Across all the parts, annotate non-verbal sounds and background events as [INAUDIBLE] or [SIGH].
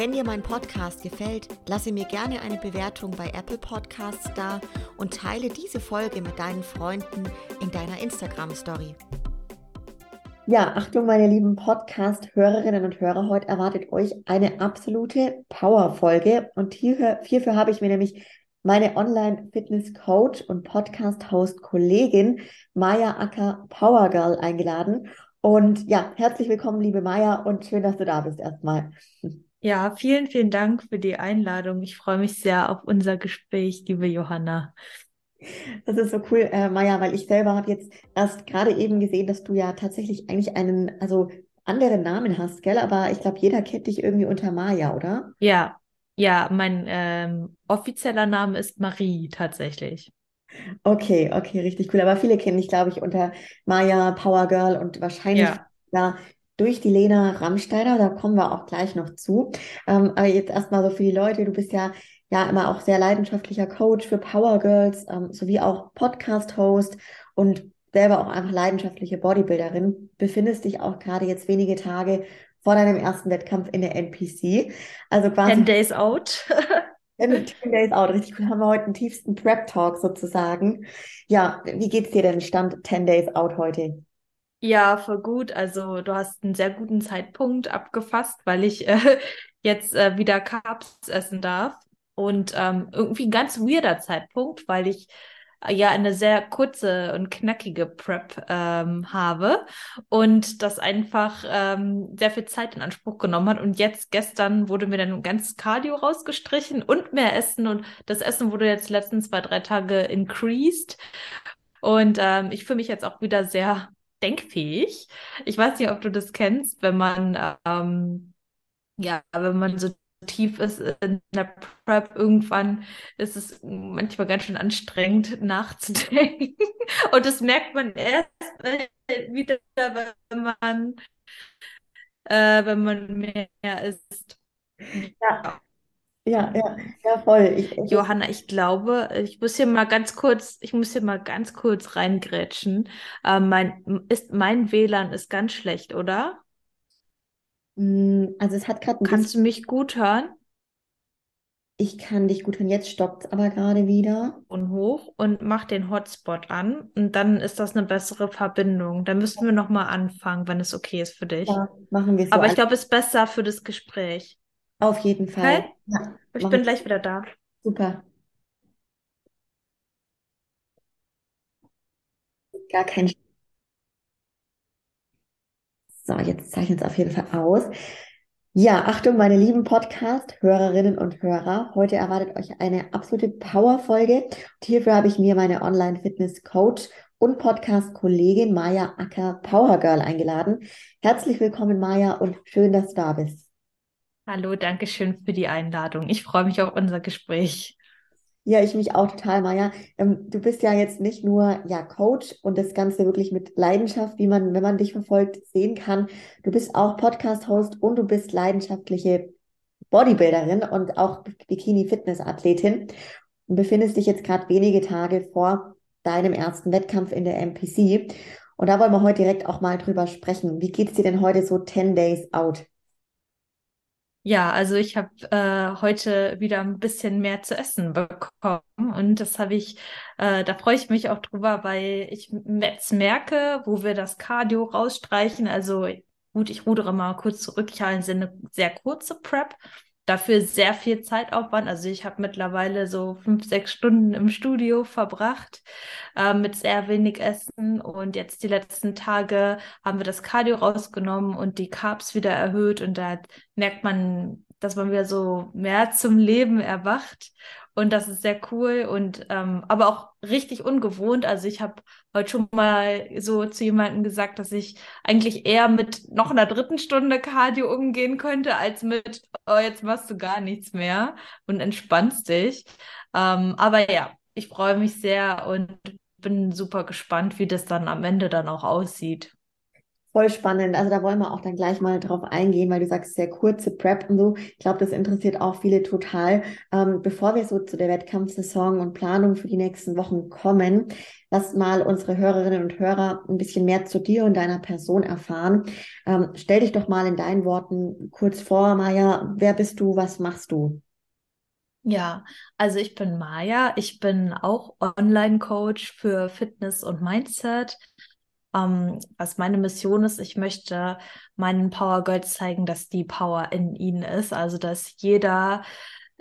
Wenn dir mein Podcast gefällt, lasse mir gerne eine Bewertung bei Apple Podcasts da und teile diese Folge mit deinen Freunden in deiner Instagram Story. Ja, Achtung, meine lieben Podcast-Hörerinnen und Hörer, heute erwartet euch eine absolute Power-Folge und hierfür, hierfür habe ich mir nämlich meine Online-Fitness-Coach und Podcast-Host-Kollegin Maya Acker Power Girl eingeladen. Und ja, herzlich willkommen, liebe Maya, und schön, dass du da bist erstmal. Ja, vielen, vielen Dank für die Einladung. Ich freue mich sehr auf unser Gespräch, liebe Johanna. Das ist so cool, äh, Maja, weil ich selber habe jetzt erst gerade eben gesehen, dass du ja tatsächlich eigentlich einen, also anderen Namen hast, gell? Aber ich glaube, jeder kennt dich irgendwie unter Maja, oder? Ja, ja, mein ähm, offizieller Name ist Marie tatsächlich. Okay, okay, richtig cool. Aber viele kennen dich, glaube ich, unter Maja, Power Girl und wahrscheinlich ja. ja durch die Lena Rammsteiner, da kommen wir auch gleich noch zu. Ähm, aber jetzt erstmal so für die Leute, du bist ja ja immer auch sehr leidenschaftlicher Coach für Power Girls, ähm, sowie auch Podcast-Host und selber auch einfach leidenschaftliche Bodybuilderin, befindest dich auch gerade jetzt wenige Tage vor deinem ersten Wettkampf in der NPC. Also quasi. 10 Days out. [LAUGHS] 10 Days out, richtig cool. Haben wir heute den tiefsten Prep-Talk sozusagen. Ja, wie geht's dir denn Stand 10 Days out heute? Ja, voll gut. Also du hast einen sehr guten Zeitpunkt abgefasst, weil ich äh, [LAUGHS] jetzt äh, wieder Carbs essen darf. Und ähm, irgendwie ein ganz weirder Zeitpunkt, weil ich äh, ja eine sehr kurze und knackige Prep ähm, habe und das einfach ähm, sehr viel Zeit in Anspruch genommen hat. Und jetzt gestern wurde mir dann ganzes Cardio rausgestrichen und mehr Essen. Und das Essen wurde jetzt letzten zwei, drei Tage increased. Und ähm, ich fühle mich jetzt auch wieder sehr denkfähig. Ich weiß nicht, ob du das kennst, wenn man ähm, ja, wenn man so tief ist in der Prep, irgendwann ist es manchmal ganz schön anstrengend [LAUGHS] nachzudenken. Und das merkt man erst wieder, wenn man, äh, wenn man mehr isst. Ja. Ja, ja, ja, voll. Ich, ich, Johanna, ich glaube, ich muss hier mal ganz kurz, ich muss hier mal ganz kurz reingrätschen. Äh, mein, ist, mein WLAN ist ganz schlecht, oder? Hm, also es hat gerade Kannst du mich gut hören? Ich kann dich gut hören. Jetzt stoppt es aber gerade wieder. Und hoch und mach den Hotspot an und dann ist das eine bessere Verbindung. Da müssen wir nochmal anfangen, wenn es okay ist für dich. Ja, machen wir so. Aber ich glaube, es ist besser für das Gespräch. Auf jeden Fall. Okay? Ja, ich bin gleich wieder da. Super. Gar kein. So, jetzt zeichnet es auf jeden Fall aus. Ja, Achtung, meine lieben Podcast-Hörerinnen und Hörer. Heute erwartet euch eine absolute Power-Folge. Und hierfür habe ich mir meine Online-Fitness-Coach und Podcast-Kollegin Maja Acker Power Girl eingeladen. Herzlich willkommen, Maja, und schön, dass du da bist. Hallo, danke schön für die Einladung. Ich freue mich auf unser Gespräch. Ja, ich mich auch total, Maja. Ähm, du bist ja jetzt nicht nur ja Coach und das Ganze wirklich mit Leidenschaft, wie man, wenn man dich verfolgt, sehen kann. Du bist auch Podcast-Host und du bist leidenschaftliche Bodybuilderin und auch Bikini-Fitness-Athletin und befindest dich jetzt gerade wenige Tage vor deinem ersten Wettkampf in der MPC. Und da wollen wir heute direkt auch mal drüber sprechen. Wie geht es dir denn heute so 10 Days out? Ja, also ich habe äh, heute wieder ein bisschen mehr zu essen bekommen und das habe ich, äh, da freue ich mich auch drüber, weil ich jetzt merke, wo wir das Cardio rausstreichen. Also gut, ich rudere mal kurz zurück. Ich habe eine sehr kurze Prep dafür sehr viel Zeitaufwand. Also ich habe mittlerweile so fünf, sechs Stunden im Studio verbracht äh, mit sehr wenig Essen. Und jetzt die letzten Tage haben wir das Cardio rausgenommen und die Carbs wieder erhöht. Und da merkt man, dass man wieder so mehr zum Leben erwacht und das ist sehr cool und ähm, aber auch richtig ungewohnt. Also ich habe heute schon mal so zu jemandem gesagt, dass ich eigentlich eher mit noch einer dritten Stunde Cardio umgehen könnte, als mit, oh, jetzt machst du gar nichts mehr und entspannst dich. Ähm, aber ja, ich freue mich sehr und bin super gespannt, wie das dann am Ende dann auch aussieht. Voll spannend. Also da wollen wir auch dann gleich mal drauf eingehen, weil du sagst, sehr kurze Prep und so. Ich glaube, das interessiert auch viele total. Ähm, bevor wir so zu der Wettkampfsaison und Planung für die nächsten Wochen kommen, lass mal unsere Hörerinnen und Hörer ein bisschen mehr zu dir und deiner Person erfahren. Ähm, stell dich doch mal in deinen Worten kurz vor, Maja. Wer bist du? Was machst du? Ja, also ich bin Maja. Ich bin auch Online-Coach für Fitness und Mindset. Ähm, was meine Mission ist, ich möchte meinen Power Girls zeigen, dass die Power in ihnen ist. Also, dass jeder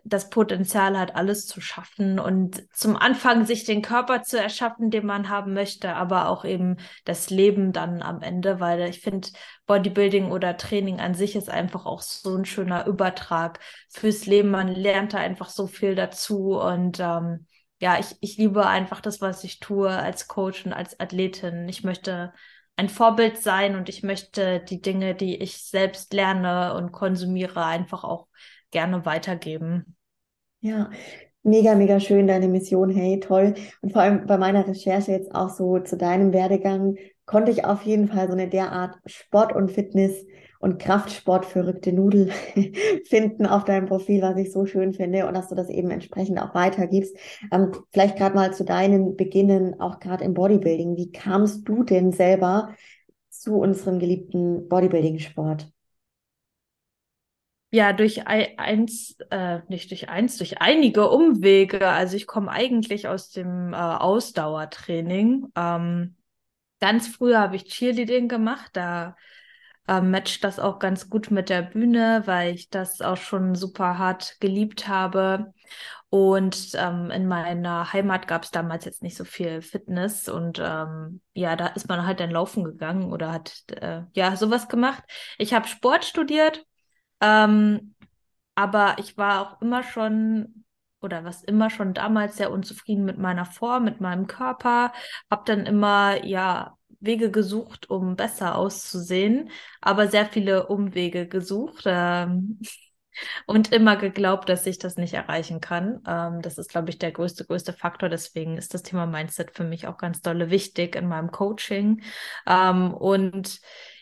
das Potenzial hat, alles zu schaffen und zum Anfang sich den Körper zu erschaffen, den man haben möchte, aber auch eben das Leben dann am Ende, weil ich finde, Bodybuilding oder Training an sich ist einfach auch so ein schöner Übertrag fürs Leben. Man lernt da einfach so viel dazu und ähm, ja, ich, ich liebe einfach das, was ich tue als Coach und als Athletin. Ich möchte ein Vorbild sein und ich möchte die Dinge, die ich selbst lerne und konsumiere, einfach auch gerne weitergeben. Ja, mega, mega schön deine Mission. Hey, toll. Und vor allem bei meiner Recherche jetzt auch so zu deinem Werdegang konnte ich auf jeden Fall so eine derart Sport und Fitness und Kraftsport verrückte Nudel [LAUGHS] finden auf deinem Profil, was ich so schön finde und dass du das eben entsprechend auch weitergibst. Ähm, vielleicht gerade mal zu deinen Beginnen, auch gerade im Bodybuilding. Wie kamst du denn selber zu unserem geliebten Bodybuilding-Sport? Ja, durch eins, äh, nicht durch eins, durch einige Umwege. Also ich komme eigentlich aus dem äh, Ausdauertraining. Ähm, ganz früher habe ich Cheerleading gemacht. Da ähm, matcht das auch ganz gut mit der Bühne, weil ich das auch schon super hart geliebt habe. Und ähm, in meiner Heimat gab es damals jetzt nicht so viel Fitness und ähm, ja, da ist man halt dann laufen gegangen oder hat äh, ja sowas gemacht. Ich habe Sport studiert, ähm, aber ich war auch immer schon oder was immer schon damals sehr unzufrieden mit meiner Form, mit meinem Körper, habe dann immer ja Wege gesucht, um besser auszusehen, aber sehr viele Umwege gesucht ähm, [LAUGHS] und immer geglaubt, dass ich das nicht erreichen kann. Ähm, das ist, glaube ich, der größte, größte Faktor. Deswegen ist das Thema Mindset für mich auch ganz dolle wichtig in meinem Coaching. Ähm, und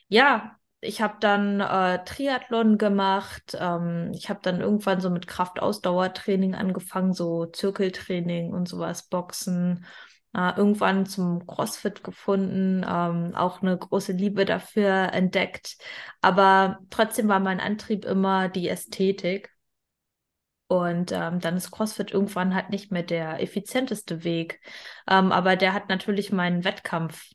ja, ich habe dann äh, Triathlon gemacht. Ähm, ich habe dann irgendwann so mit Kraftausdauertraining angefangen, so Zirkeltraining und sowas, Boxen äh, irgendwann zum CrossFit gefunden, ähm, auch eine große Liebe dafür entdeckt. Aber trotzdem war mein Antrieb immer die Ästhetik. Und ähm, dann ist CrossFit irgendwann halt nicht mehr der effizienteste Weg. Ähm, aber der hat natürlich meinen Wettkampf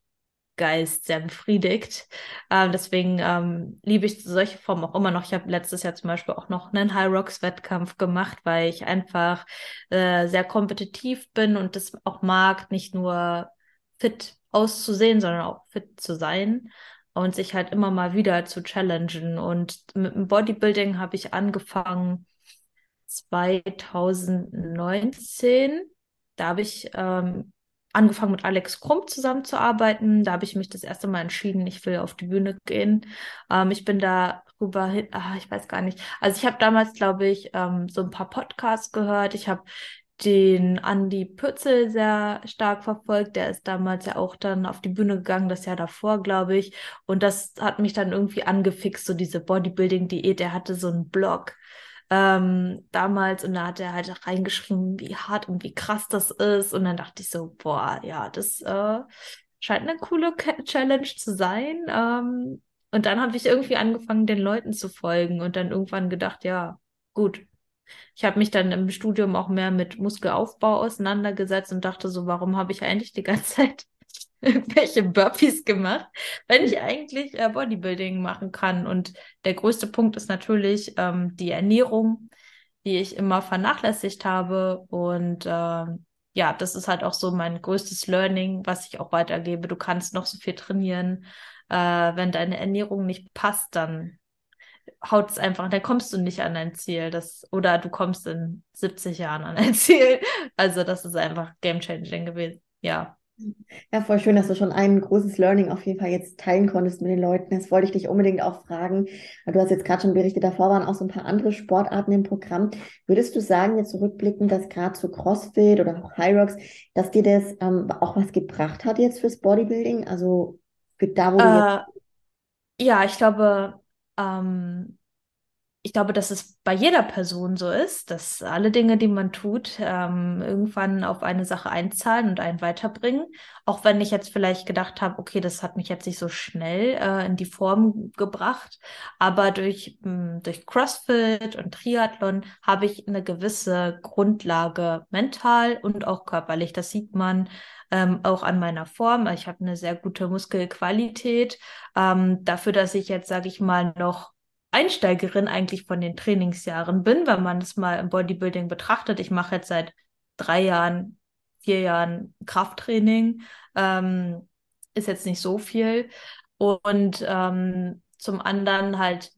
Geist sehr befriedigt. Ähm, deswegen ähm, liebe ich solche Formen auch immer noch. Ich habe letztes Jahr zum Beispiel auch noch einen High Rocks Wettkampf gemacht, weil ich einfach äh, sehr kompetitiv bin und das auch mag, nicht nur fit auszusehen, sondern auch fit zu sein und sich halt immer mal wieder zu challengen. Und mit dem Bodybuilding habe ich angefangen 2019. Da habe ich ähm, angefangen mit Alex Krumm zusammenzuarbeiten. Da habe ich mich das erste Mal entschieden, ich will auf die Bühne gehen. Ähm, ich bin darüber hin, ach, ich weiß gar nicht. Also ich habe damals, glaube ich, ähm, so ein paar Podcasts gehört. Ich habe den Andy Pützel sehr stark verfolgt. Der ist damals ja auch dann auf die Bühne gegangen, das Jahr davor, glaube ich. Und das hat mich dann irgendwie angefixt, so diese Bodybuilding-Diät. Der hatte so einen Blog ähm, damals und da hat er halt reingeschrieben, wie hart und wie krass das ist. Und dann dachte ich so, boah, ja, das äh, scheint eine coole Challenge zu sein. Ähm, und dann habe ich irgendwie angefangen, den Leuten zu folgen und dann irgendwann gedacht, ja, gut. Ich habe mich dann im Studium auch mehr mit Muskelaufbau auseinandergesetzt und dachte so, warum habe ich eigentlich die ganze [LAUGHS] Zeit irgendwelche Burpees gemacht, wenn ich eigentlich äh, Bodybuilding machen kann. Und der größte Punkt ist natürlich ähm, die Ernährung, die ich immer vernachlässigt habe. Und äh, ja, das ist halt auch so mein größtes Learning, was ich auch weitergebe. Du kannst noch so viel trainieren. Äh, wenn deine Ernährung nicht passt, dann haut es einfach, dann kommst du nicht an dein Ziel. Das, oder du kommst in 70 Jahren an dein [LAUGHS] Ziel. Also das ist einfach game changing gewesen. Ja. Ja, voll schön, dass du schon ein großes Learning auf jeden Fall jetzt teilen konntest mit den Leuten. Das wollte ich dich unbedingt auch fragen. Du hast jetzt gerade schon berichtet, davor waren auch so ein paar andere Sportarten im Programm. Würdest du sagen, jetzt zurückblickend, dass gerade so CrossFit oder auch High Rocks, dass dir das ähm, auch was gebracht hat jetzt fürs Bodybuilding? Also da, wo. Äh, ja, ich glaube, ähm, ich glaube, dass es bei jeder Person so ist, dass alle Dinge, die man tut, ähm, irgendwann auf eine Sache einzahlen und einen weiterbringen. Auch wenn ich jetzt vielleicht gedacht habe, okay, das hat mich jetzt nicht so schnell äh, in die Form gebracht, aber durch, mh, hm, durch CrossFit und Triathlon habe ich eine gewisse Grundlage mental und auch körperlich. Das sieht man ähm, auch an meiner Form. Ich habe eine sehr gute Muskelqualität. Ähm, dafür, dass ich jetzt, sage ich mal, noch Einsteigerin eigentlich von den Trainingsjahren bin, wenn man es mal im Bodybuilding betrachtet. Ich mache jetzt seit drei Jahren, vier Jahren Krafttraining. Ähm, ist jetzt nicht so viel. Und ähm, zum anderen halt,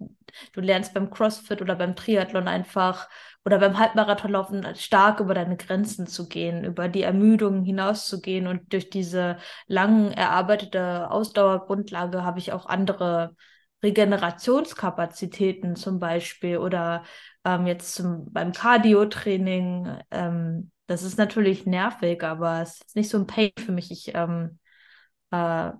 du lernst beim CrossFit oder beim Triathlon einfach oder beim Halbmarathonlaufen stark über deine Grenzen zu gehen, über die Ermüdung hinauszugehen und durch diese lang erarbeitete Ausdauergrundlage habe ich auch andere Regenerationskapazitäten zum Beispiel oder ähm, jetzt zum, beim Cardio-Training. Ähm, das ist natürlich nervig, aber es ist nicht so ein Pain für mich. Ich ähm, äh,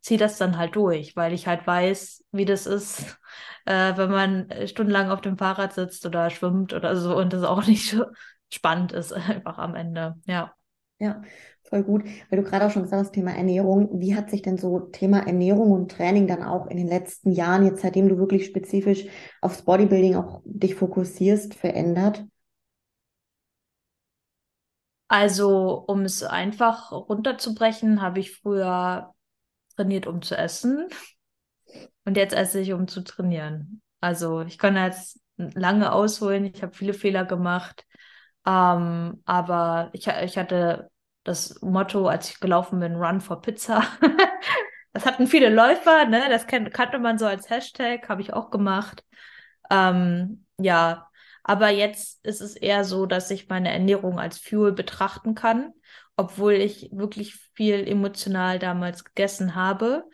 ziehe das dann halt durch, weil ich halt weiß, wie das ist, [LAUGHS] äh, wenn man stundenlang auf dem Fahrrad sitzt oder schwimmt oder so und das auch nicht so [LAUGHS] spannend ist, [LAUGHS] einfach am Ende. Ja. Ja, voll gut. Weil du gerade auch schon gesagt hast, Thema Ernährung. Wie hat sich denn so Thema Ernährung und Training dann auch in den letzten Jahren, jetzt seitdem du wirklich spezifisch aufs Bodybuilding auch dich fokussierst, verändert? Also, um es einfach runterzubrechen, habe ich früher trainiert, um zu essen. Und jetzt esse ich, um zu trainieren. Also, ich kann jetzt lange ausholen. Ich habe viele Fehler gemacht. Ähm, aber ich, ich hatte das Motto, als ich gelaufen bin, Run for Pizza. [LAUGHS] das hatten viele Läufer, ne? Das kan kannte man so als Hashtag, habe ich auch gemacht. Ähm, ja, aber jetzt ist es eher so, dass ich meine Ernährung als Fuel betrachten kann, obwohl ich wirklich viel emotional damals gegessen habe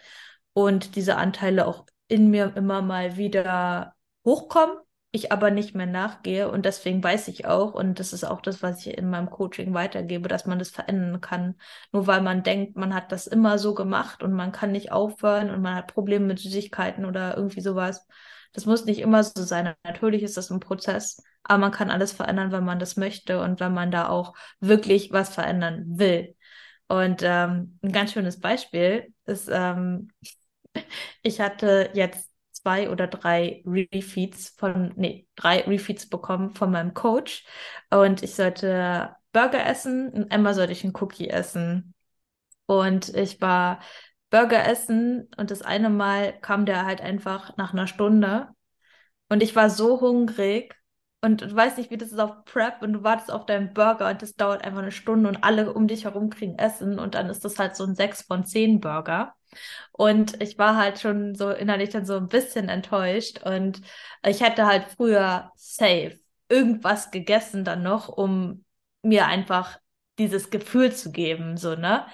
und diese Anteile auch in mir immer mal wieder hochkommen ich aber nicht mehr nachgehe. Und deswegen weiß ich auch, und das ist auch das, was ich in meinem Coaching weitergebe, dass man das verändern kann. Nur weil man denkt, man hat das immer so gemacht und man kann nicht aufhören und man hat Probleme mit Süßigkeiten oder irgendwie sowas. Das muss nicht immer so sein. Natürlich ist das ein Prozess, aber man kann alles verändern, wenn man das möchte und wenn man da auch wirklich was verändern will. Und ähm, ein ganz schönes Beispiel ist, ähm, [LAUGHS] ich hatte jetzt zwei oder drei Refeeds von, nee, drei Refeeds bekommen von meinem Coach. Und ich sollte Burger essen und Emma sollte ich einen Cookie essen. Und ich war Burger essen und das eine Mal kam der halt einfach nach einer Stunde. Und ich war so hungrig und du weißt nicht, wie das ist auf Prep und du wartest auf deinen Burger und das dauert einfach eine Stunde und alle um dich herum kriegen Essen und dann ist das halt so ein 6 von 10 Burger. Und ich war halt schon so innerlich dann so ein bisschen enttäuscht. Und ich hätte halt früher safe irgendwas gegessen dann noch, um mir einfach dieses Gefühl zu geben, so, ne?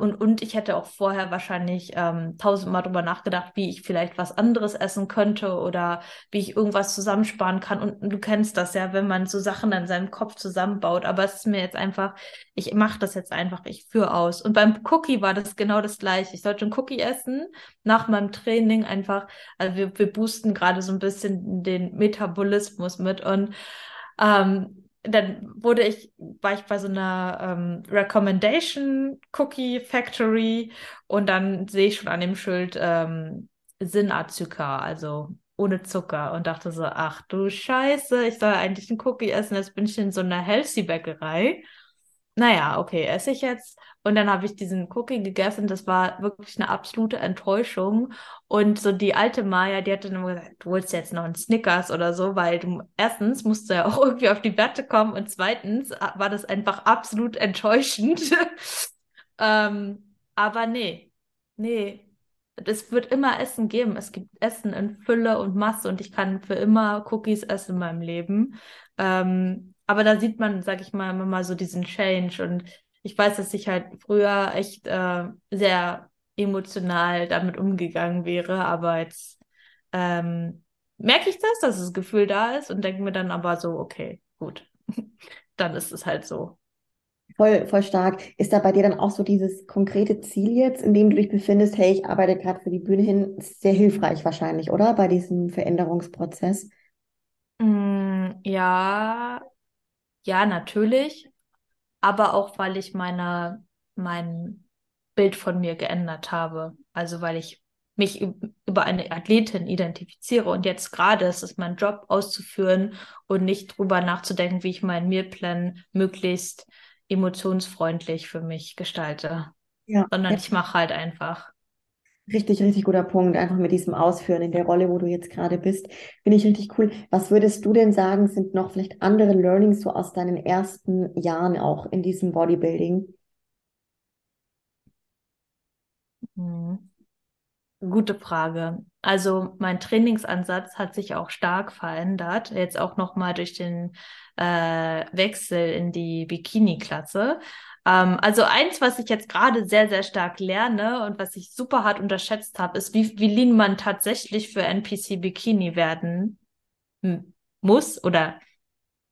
Und, und ich hätte auch vorher wahrscheinlich ähm, tausendmal drüber nachgedacht, wie ich vielleicht was anderes essen könnte oder wie ich irgendwas zusammensparen kann. Und du kennst das ja, wenn man so Sachen in seinem Kopf zusammenbaut. Aber es ist mir jetzt einfach, ich mache das jetzt einfach, ich führe aus. Und beim Cookie war das genau das gleiche. Ich sollte einen Cookie essen nach meinem Training einfach. Also wir, wir boosten gerade so ein bisschen den Metabolismus mit und ähm, dann wurde ich, war ich bei so einer ähm, Recommendation Cookie Factory und dann sehe ich schon an dem Schild ähm, Sinnazucker, also ohne Zucker und dachte so, ach du Scheiße, ich soll eigentlich einen Cookie essen, jetzt bin ich in so einer Healthy Bäckerei. Naja, okay, esse ich jetzt. Und dann habe ich diesen Cookie gegessen. Das war wirklich eine absolute Enttäuschung. Und so die alte Maya, die hat dann immer gesagt, du holst jetzt noch einen Snickers oder so, weil du erstens musst du ja [LAUGHS] auch irgendwie auf die Werte kommen und zweitens war das einfach absolut enttäuschend. [LAUGHS] ähm, aber nee, nee. Es wird immer Essen geben. Es gibt Essen in Fülle und Masse und ich kann für immer Cookies essen in meinem Leben. Ähm, aber da sieht man, sag ich mal, immer mal so diesen Change und ich weiß, dass ich halt früher echt äh, sehr emotional damit umgegangen wäre, aber jetzt ähm, merke ich das, dass das Gefühl da ist und denke mir dann aber so, okay, gut, [LAUGHS] dann ist es halt so. Voll, voll stark. Ist da bei dir dann auch so dieses konkrete Ziel jetzt, in dem du dich befindest, hey, ich arbeite gerade für die Bühne hin, sehr hilfreich wahrscheinlich, oder? Bei diesem Veränderungsprozess? Mm, ja, ja, natürlich. Aber auch, weil ich meine, mein Bild von mir geändert habe. Also weil ich mich über eine Athletin identifiziere und jetzt gerade ist es mein Job auszuführen und nicht drüber nachzudenken, wie ich meinen Mealplan möglichst emotionsfreundlich für mich gestalte, ja. sondern ja. ich mache halt einfach. Richtig, richtig guter Punkt. Einfach mit diesem Ausführen in der Rolle, wo du jetzt gerade bist, finde ich richtig cool. Was würdest du denn sagen, sind noch vielleicht andere Learnings so aus deinen ersten Jahren auch in diesem Bodybuilding? Hm. Gute Frage. Also mein Trainingsansatz hat sich auch stark verändert, jetzt auch nochmal durch den äh, Wechsel in die Bikini-Klasse. Ähm, also eins, was ich jetzt gerade sehr, sehr stark lerne und was ich super hart unterschätzt habe, ist, wie, wie lean man tatsächlich für NPC Bikini werden muss oder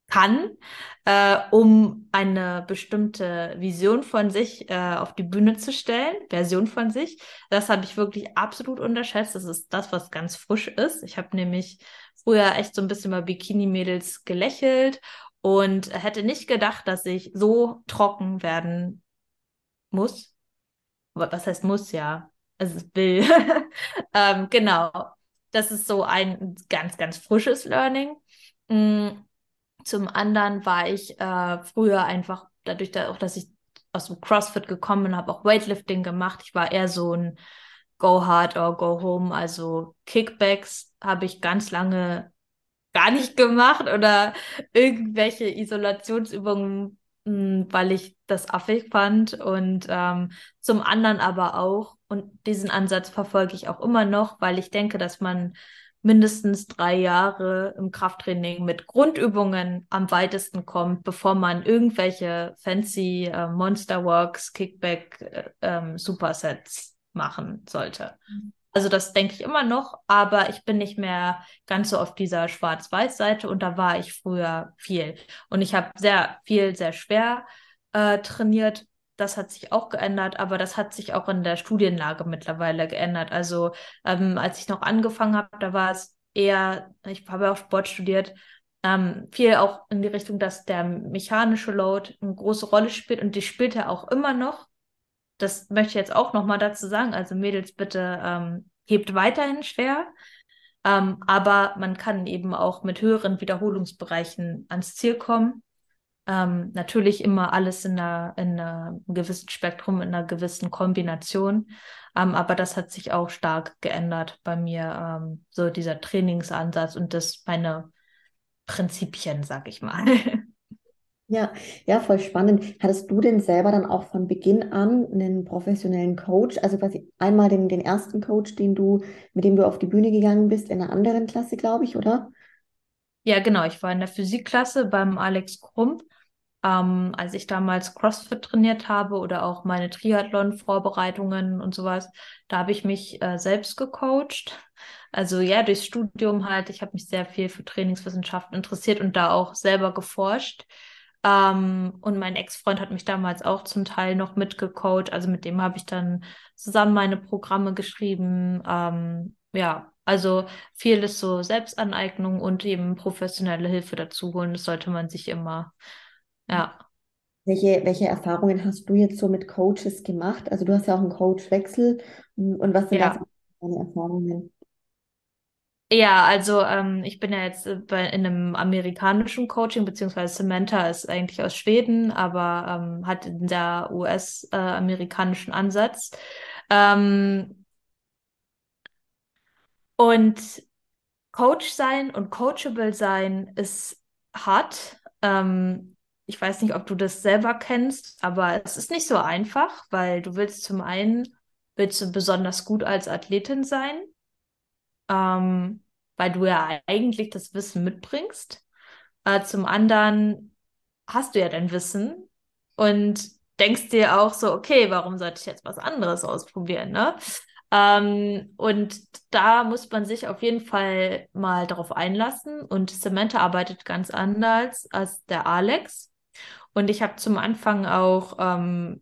kann, äh, um eine bestimmte Vision von sich äh, auf die Bühne zu stellen, Version von sich. Das habe ich wirklich absolut unterschätzt. Das ist das, was ganz frisch ist. Ich habe nämlich früher echt so ein bisschen bei Bikini-Mädels gelächelt und hätte nicht gedacht, dass ich so trocken werden muss. Was heißt muss, ja. Also will. [LAUGHS] ähm, genau. Das ist so ein ganz, ganz frisches Learning. Mm, zum anderen war ich äh, früher einfach, dadurch da auch, dass ich aus dem CrossFit gekommen bin, habe auch Weightlifting gemacht. Ich war eher so ein Go Hard or Go Home. Also Kickbacks habe ich ganz lange gar nicht gemacht oder irgendwelche Isolationsübungen, hm, weil ich das affig fand. Und ähm, zum anderen aber auch, und diesen Ansatz verfolge ich auch immer noch, weil ich denke, dass man mindestens drei Jahre im Krafttraining mit Grundübungen am weitesten kommt, bevor man irgendwelche fancy äh, Monster Walks, Kickback, äh, ähm, Supersets machen sollte. Mhm. Also das denke ich immer noch, aber ich bin nicht mehr ganz so auf dieser Schwarz-Weiß-Seite und da war ich früher viel. Und ich habe sehr viel, sehr schwer äh, trainiert das hat sich auch geändert, aber das hat sich auch in der Studienlage mittlerweile geändert. Also ähm, als ich noch angefangen habe, da war es eher, ich habe auch Sport studiert, ähm, viel auch in die Richtung, dass der mechanische Load eine große Rolle spielt und die spielt er auch immer noch. Das möchte ich jetzt auch nochmal dazu sagen. Also Mädels, bitte ähm, hebt weiterhin schwer. Ähm, aber man kann eben auch mit höheren Wiederholungsbereichen ans Ziel kommen. Ähm, natürlich immer alles in, einer, in einem gewissen Spektrum, in einer gewissen Kombination. Ähm, aber das hat sich auch stark geändert bei mir, ähm, so dieser Trainingsansatz und das meine Prinzipien, sag ich mal. [LAUGHS] Ja, ja, voll spannend. Hattest du denn selber dann auch von Beginn an einen professionellen Coach? Also quasi einmal den, den ersten Coach, den du, mit dem du auf die Bühne gegangen bist, in einer anderen Klasse, glaube ich, oder? Ja, genau. Ich war in der Physikklasse beim Alex Krump ähm, als ich damals CrossFit trainiert habe oder auch meine Triathlon-Vorbereitungen und sowas, da habe ich mich äh, selbst gecoacht. Also ja, durchs Studium halt, ich habe mich sehr viel für Trainingswissenschaften interessiert und da auch selber geforscht. Ähm, und mein Ex-Freund hat mich damals auch zum Teil noch mitgecoacht. Also mit dem habe ich dann zusammen meine Programme geschrieben. Ähm, ja, also viel ist so Selbstaneignung und eben professionelle Hilfe dazu holen. Das sollte man sich immer ja. Welche, welche Erfahrungen hast du jetzt so mit Coaches gemacht? Also du hast ja auch einen Coachwechsel und was sind ja. deine Erfahrungen? Ja, also ähm, ich bin ja jetzt bei, in einem amerikanischen Coaching, beziehungsweise Samantha ist eigentlich aus Schweden, aber ähm, hat einen sehr US-amerikanischen äh, Ansatz. Ähm, und Coach sein und coachable sein ist hart. Ähm, ich weiß nicht, ob du das selber kennst, aber es ist nicht so einfach, weil du willst zum einen, willst du besonders gut als Athletin sein, ähm, weil du ja eigentlich das Wissen mitbringst. Äh, zum anderen hast du ja dein Wissen und denkst dir auch so, okay, warum sollte ich jetzt was anderes ausprobieren, ne? Ähm, und da muss man sich auf jeden Fall mal darauf einlassen. Und Samantha arbeitet ganz anders als der Alex. Und ich habe zum Anfang auch, ähm,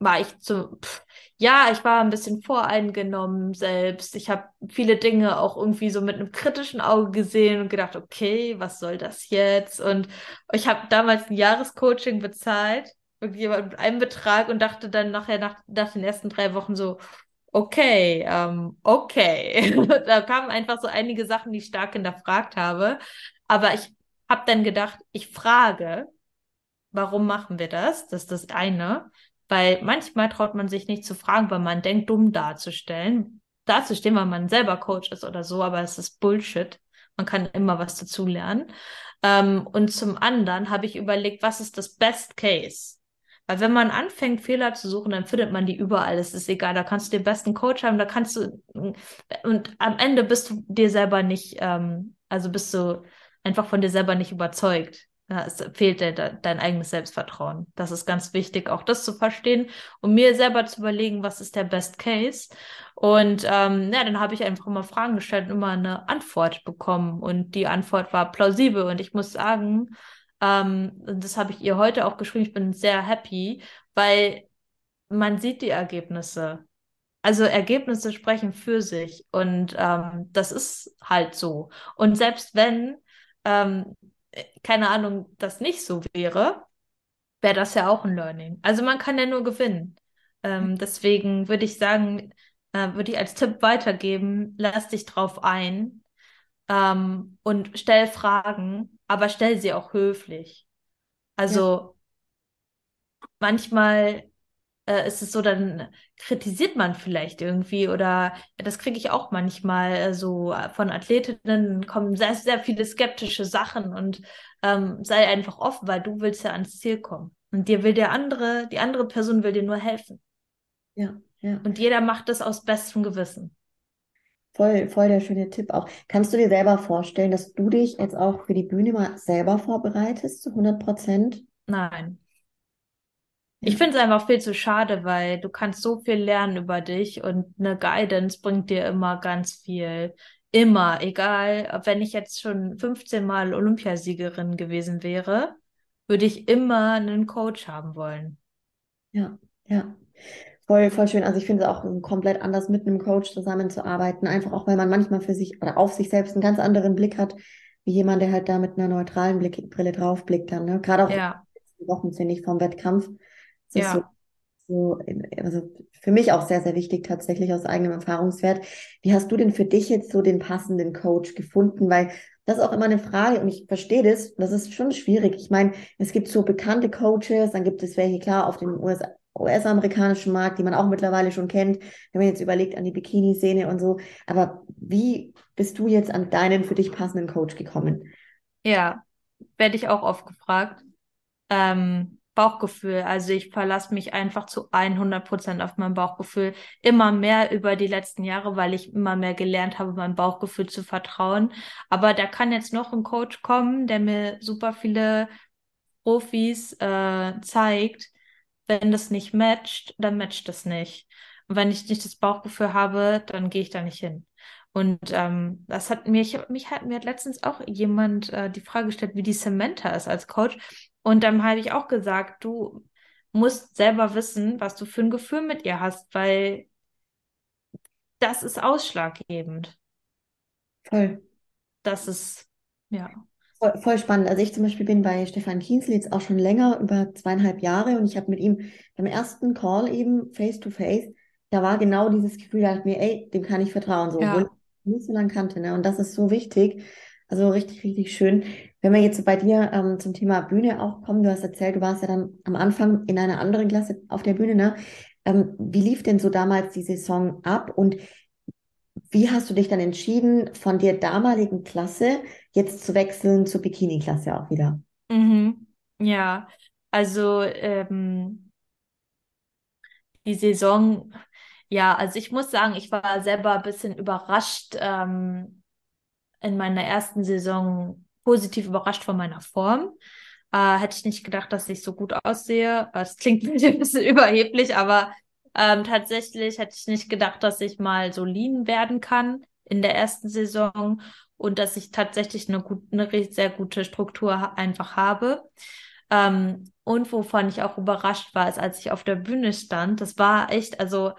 war ich zu, pff, ja, ich war ein bisschen voreingenommen selbst. Ich habe viele Dinge auch irgendwie so mit einem kritischen Auge gesehen und gedacht, okay, was soll das jetzt? Und ich habe damals ein Jahrescoaching bezahlt, irgendjemand mit einem Betrag und dachte dann nachher nach, nach den ersten drei Wochen so, okay, ähm, okay. [LAUGHS] da kamen einfach so einige Sachen, die ich stark hinterfragt habe. Aber ich habe dann gedacht, ich frage, warum machen wir das? Das ist das eine. Weil manchmal traut man sich nicht zu fragen, weil man denkt, dumm darzustellen. Dazustehen, weil man selber Coach ist oder so, aber es ist Bullshit. Man kann immer was dazulernen. Ähm, und zum anderen habe ich überlegt, was ist das Best Case? Weil wenn man anfängt, Fehler zu suchen, dann findet man die überall. Es ist egal, da kannst du den besten Coach haben, da kannst du und am Ende bist du dir selber nicht, ähm, also bist du einfach von dir selber nicht überzeugt. Ja, es fehlt dir dein eigenes Selbstvertrauen. Das ist ganz wichtig, auch das zu verstehen und mir selber zu überlegen, was ist der Best Case. Und ähm, ja, dann habe ich einfach mal Fragen gestellt und immer eine Antwort bekommen. Und die Antwort war plausibel. Und ich muss sagen, ähm, das habe ich ihr heute auch geschrieben. Ich bin sehr happy, weil man sieht die Ergebnisse. Also Ergebnisse sprechen für sich und ähm, das ist halt so. Und selbst wenn, ähm, keine Ahnung, das nicht so wäre, wäre das ja auch ein Learning. Also man kann ja nur gewinnen. Ähm, deswegen würde ich sagen, äh, würde ich als Tipp weitergeben, lass dich drauf ein ähm, und stell Fragen aber stell sie auch höflich. Also ja. manchmal äh, ist es so, dann kritisiert man vielleicht irgendwie oder das kriege ich auch manchmal äh, so von Athletinnen kommen sehr, sehr viele skeptische Sachen und ähm, sei einfach offen, weil du willst ja ans Ziel kommen. Und dir will der andere, die andere Person will dir nur helfen. Ja, ja. Und jeder macht das aus bestem Gewissen. Voll, voll der schöne Tipp auch. Kannst du dir selber vorstellen, dass du dich jetzt auch für die Bühne mal selber vorbereitest, zu 100 Prozent? Nein. Ich finde es einfach viel zu schade, weil du kannst so viel lernen über dich und eine Guidance bringt dir immer ganz viel. Immer, egal, wenn ich jetzt schon 15 Mal Olympiasiegerin gewesen wäre, würde ich immer einen Coach haben wollen. Ja, ja. Voll, voll schön. Also ich finde es auch komplett anders mit einem Coach zusammenzuarbeiten. Einfach auch, weil man manchmal für sich oder auf sich selbst einen ganz anderen Blick hat, wie jemand, der halt da mit einer neutralen Blick, Brille draufblickt dann. Ne? Gerade auch ja. Wochen, finde ich, vom Wettkampf. Das ja. So, so, also für mich auch sehr, sehr wichtig tatsächlich aus eigenem Erfahrungswert. Wie hast du denn für dich jetzt so den passenden Coach gefunden? Weil das ist auch immer eine Frage und ich verstehe das. Das ist schon schwierig. Ich meine, es gibt so bekannte Coaches, dann gibt es welche, klar, auf den USA, US-amerikanischen Markt, die man auch mittlerweile schon kennt, wenn man jetzt überlegt an die Bikini-Szene und so. Aber wie bist du jetzt an deinen für dich passenden Coach gekommen? Ja, werde ich auch oft gefragt. Ähm, Bauchgefühl. Also ich verlasse mich einfach zu 100 Prozent auf mein Bauchgefühl. Immer mehr über die letzten Jahre, weil ich immer mehr gelernt habe, meinem Bauchgefühl zu vertrauen. Aber da kann jetzt noch ein Coach kommen, der mir super viele Profis äh, zeigt, wenn das nicht matcht, dann matcht das nicht. Und wenn ich nicht das Bauchgefühl habe, dann gehe ich da nicht hin. Und ähm, das hat mir, ich, mich hat mir letztens auch jemand äh, die Frage gestellt, wie die Samantha ist als Coach. Und dann habe ich auch gesagt, du musst selber wissen, was du für ein Gefühl mit ihr hast, weil das ist ausschlaggebend. Voll. Das ist, ja. Voll, voll, spannend. Also ich zum Beispiel bin bei Stefan Kienzl jetzt auch schon länger, über zweieinhalb Jahre und ich habe mit ihm beim ersten Call eben face to face, da war genau dieses Gefühl, da dachte mir, ey, dem kann ich vertrauen, so, ja. obwohl ich nicht so lange kannte, ne? Und das ist so wichtig. Also richtig, richtig schön. Wenn wir jetzt bei dir ähm, zum Thema Bühne auch kommen, du hast erzählt, du warst ja dann am Anfang in einer anderen Klasse auf der Bühne, ne? Ähm, wie lief denn so damals die Saison ab und wie hast du dich dann entschieden, von der damaligen Klasse jetzt zu wechseln zur Bikini-Klasse auch wieder? Mhm. Ja, also ähm, die Saison, ja, also ich muss sagen, ich war selber ein bisschen überrascht ähm, in meiner ersten Saison, positiv überrascht von meiner Form. Äh, hätte ich nicht gedacht, dass ich so gut aussehe. Das klingt [LAUGHS] ein bisschen überheblich, aber ähm, tatsächlich hätte ich nicht gedacht, dass ich mal so lean werden kann in der ersten Saison und dass ich tatsächlich eine, gut, eine sehr gute Struktur einfach habe. Ähm, und wovon ich auch überrascht war, ist, als ich auf der Bühne stand, das war echt, also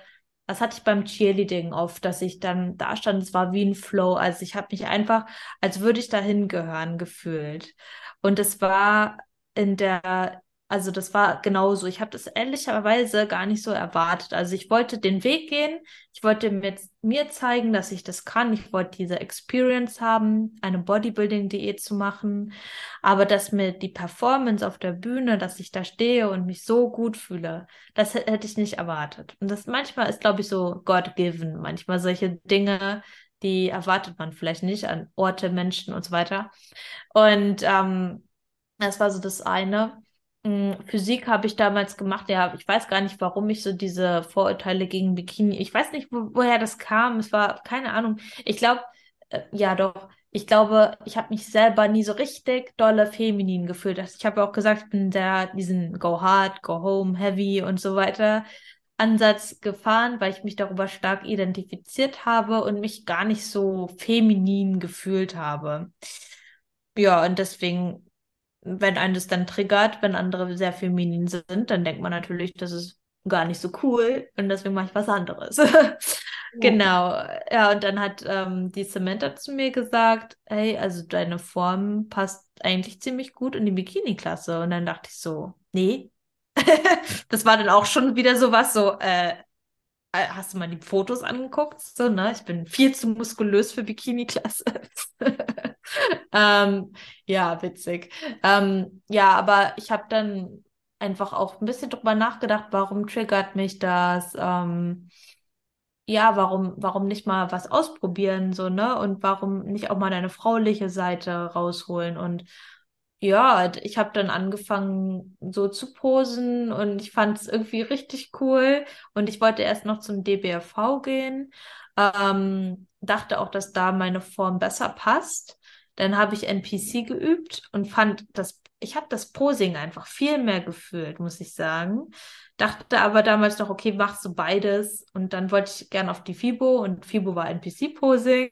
das hatte ich beim Cheerleading oft, dass ich dann da stand, es war wie ein Flow. Also ich habe mich einfach, als würde ich dahin gehören, gefühlt. Und es war in der also das war genauso. Ich habe das ehrlicherweise gar nicht so erwartet. Also ich wollte den Weg gehen. Ich wollte mir, mir zeigen, dass ich das kann. Ich wollte diese Experience haben, eine Bodybuilding-Diät zu machen. Aber dass mir die Performance auf der Bühne, dass ich da stehe und mich so gut fühle, das hätte ich nicht erwartet. Und das manchmal ist, glaube ich, so God-given. Manchmal solche Dinge, die erwartet man vielleicht nicht an Orte, Menschen und so weiter. Und ähm, das war so das eine. Mm, Physik habe ich damals gemacht. Ja, ich weiß gar nicht, warum ich so diese Vorurteile gegen Bikini. Ich weiß nicht, wo, woher das kam. Es war keine Ahnung. Ich glaube, äh, ja doch. Ich glaube, ich habe mich selber nie so richtig dolle feminin gefühlt. Ich habe auch gesagt, ich bin der diesen Go Hard, Go Home, Heavy und so weiter Ansatz gefahren, weil ich mich darüber stark identifiziert habe und mich gar nicht so feminin gefühlt habe. Ja, und deswegen wenn einen das dann triggert, wenn andere sehr feminin sind, dann denkt man natürlich, das ist gar nicht so cool und deswegen mache ich was anderes. [LAUGHS] genau. Ja, und dann hat ähm, die Samantha zu mir gesagt, hey, also deine Form passt eigentlich ziemlich gut in die Bikini-Klasse. Und dann dachte ich so, nee. [LAUGHS] das war dann auch schon wieder so was, so, äh, hast du mal die Fotos angeguckt? So, ne? Ich bin viel zu muskulös für Bikini-Klasse. [LAUGHS] ähm, ja, witzig. Ähm, ja, aber ich habe dann einfach auch ein bisschen drüber nachgedacht, warum triggert mich das? Ähm, ja, warum, warum nicht mal was ausprobieren, so, ne? Und warum nicht auch mal deine frauliche Seite rausholen? Und ja, ich habe dann angefangen so zu posen und ich fand es irgendwie richtig cool und ich wollte erst noch zum DBRV gehen, ähm, dachte auch, dass da meine Form besser passt. Dann habe ich NPC geübt und fand das, ich habe das Posing einfach viel mehr gefühlt, muss ich sagen. Dachte aber damals noch, okay, machst du beides und dann wollte ich gern auf die FIBO und FIBO war NPC-Posing.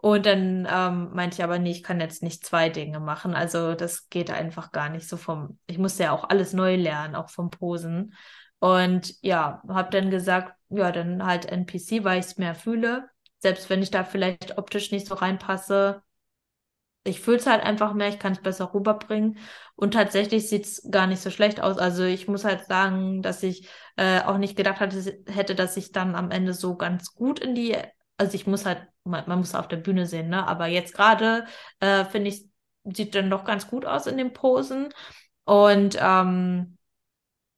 Und dann ähm, meinte ich aber, nee, ich kann jetzt nicht zwei Dinge machen. Also das geht einfach gar nicht so vom, ich musste ja auch alles neu lernen, auch vom Posen. Und ja, habe dann gesagt, ja, dann halt NPC, weil ich es mehr fühle. Selbst wenn ich da vielleicht optisch nicht so reinpasse, ich fühle es halt einfach mehr, ich kann es besser rüberbringen. Und tatsächlich sieht es gar nicht so schlecht aus. Also ich muss halt sagen, dass ich äh, auch nicht gedacht hatte, hätte, dass ich dann am Ende so ganz gut in die also ich muss halt, man, man muss auf der Bühne sehen, ne? Aber jetzt gerade äh, finde ich, sieht dann doch ganz gut aus in den Posen. Und ähm,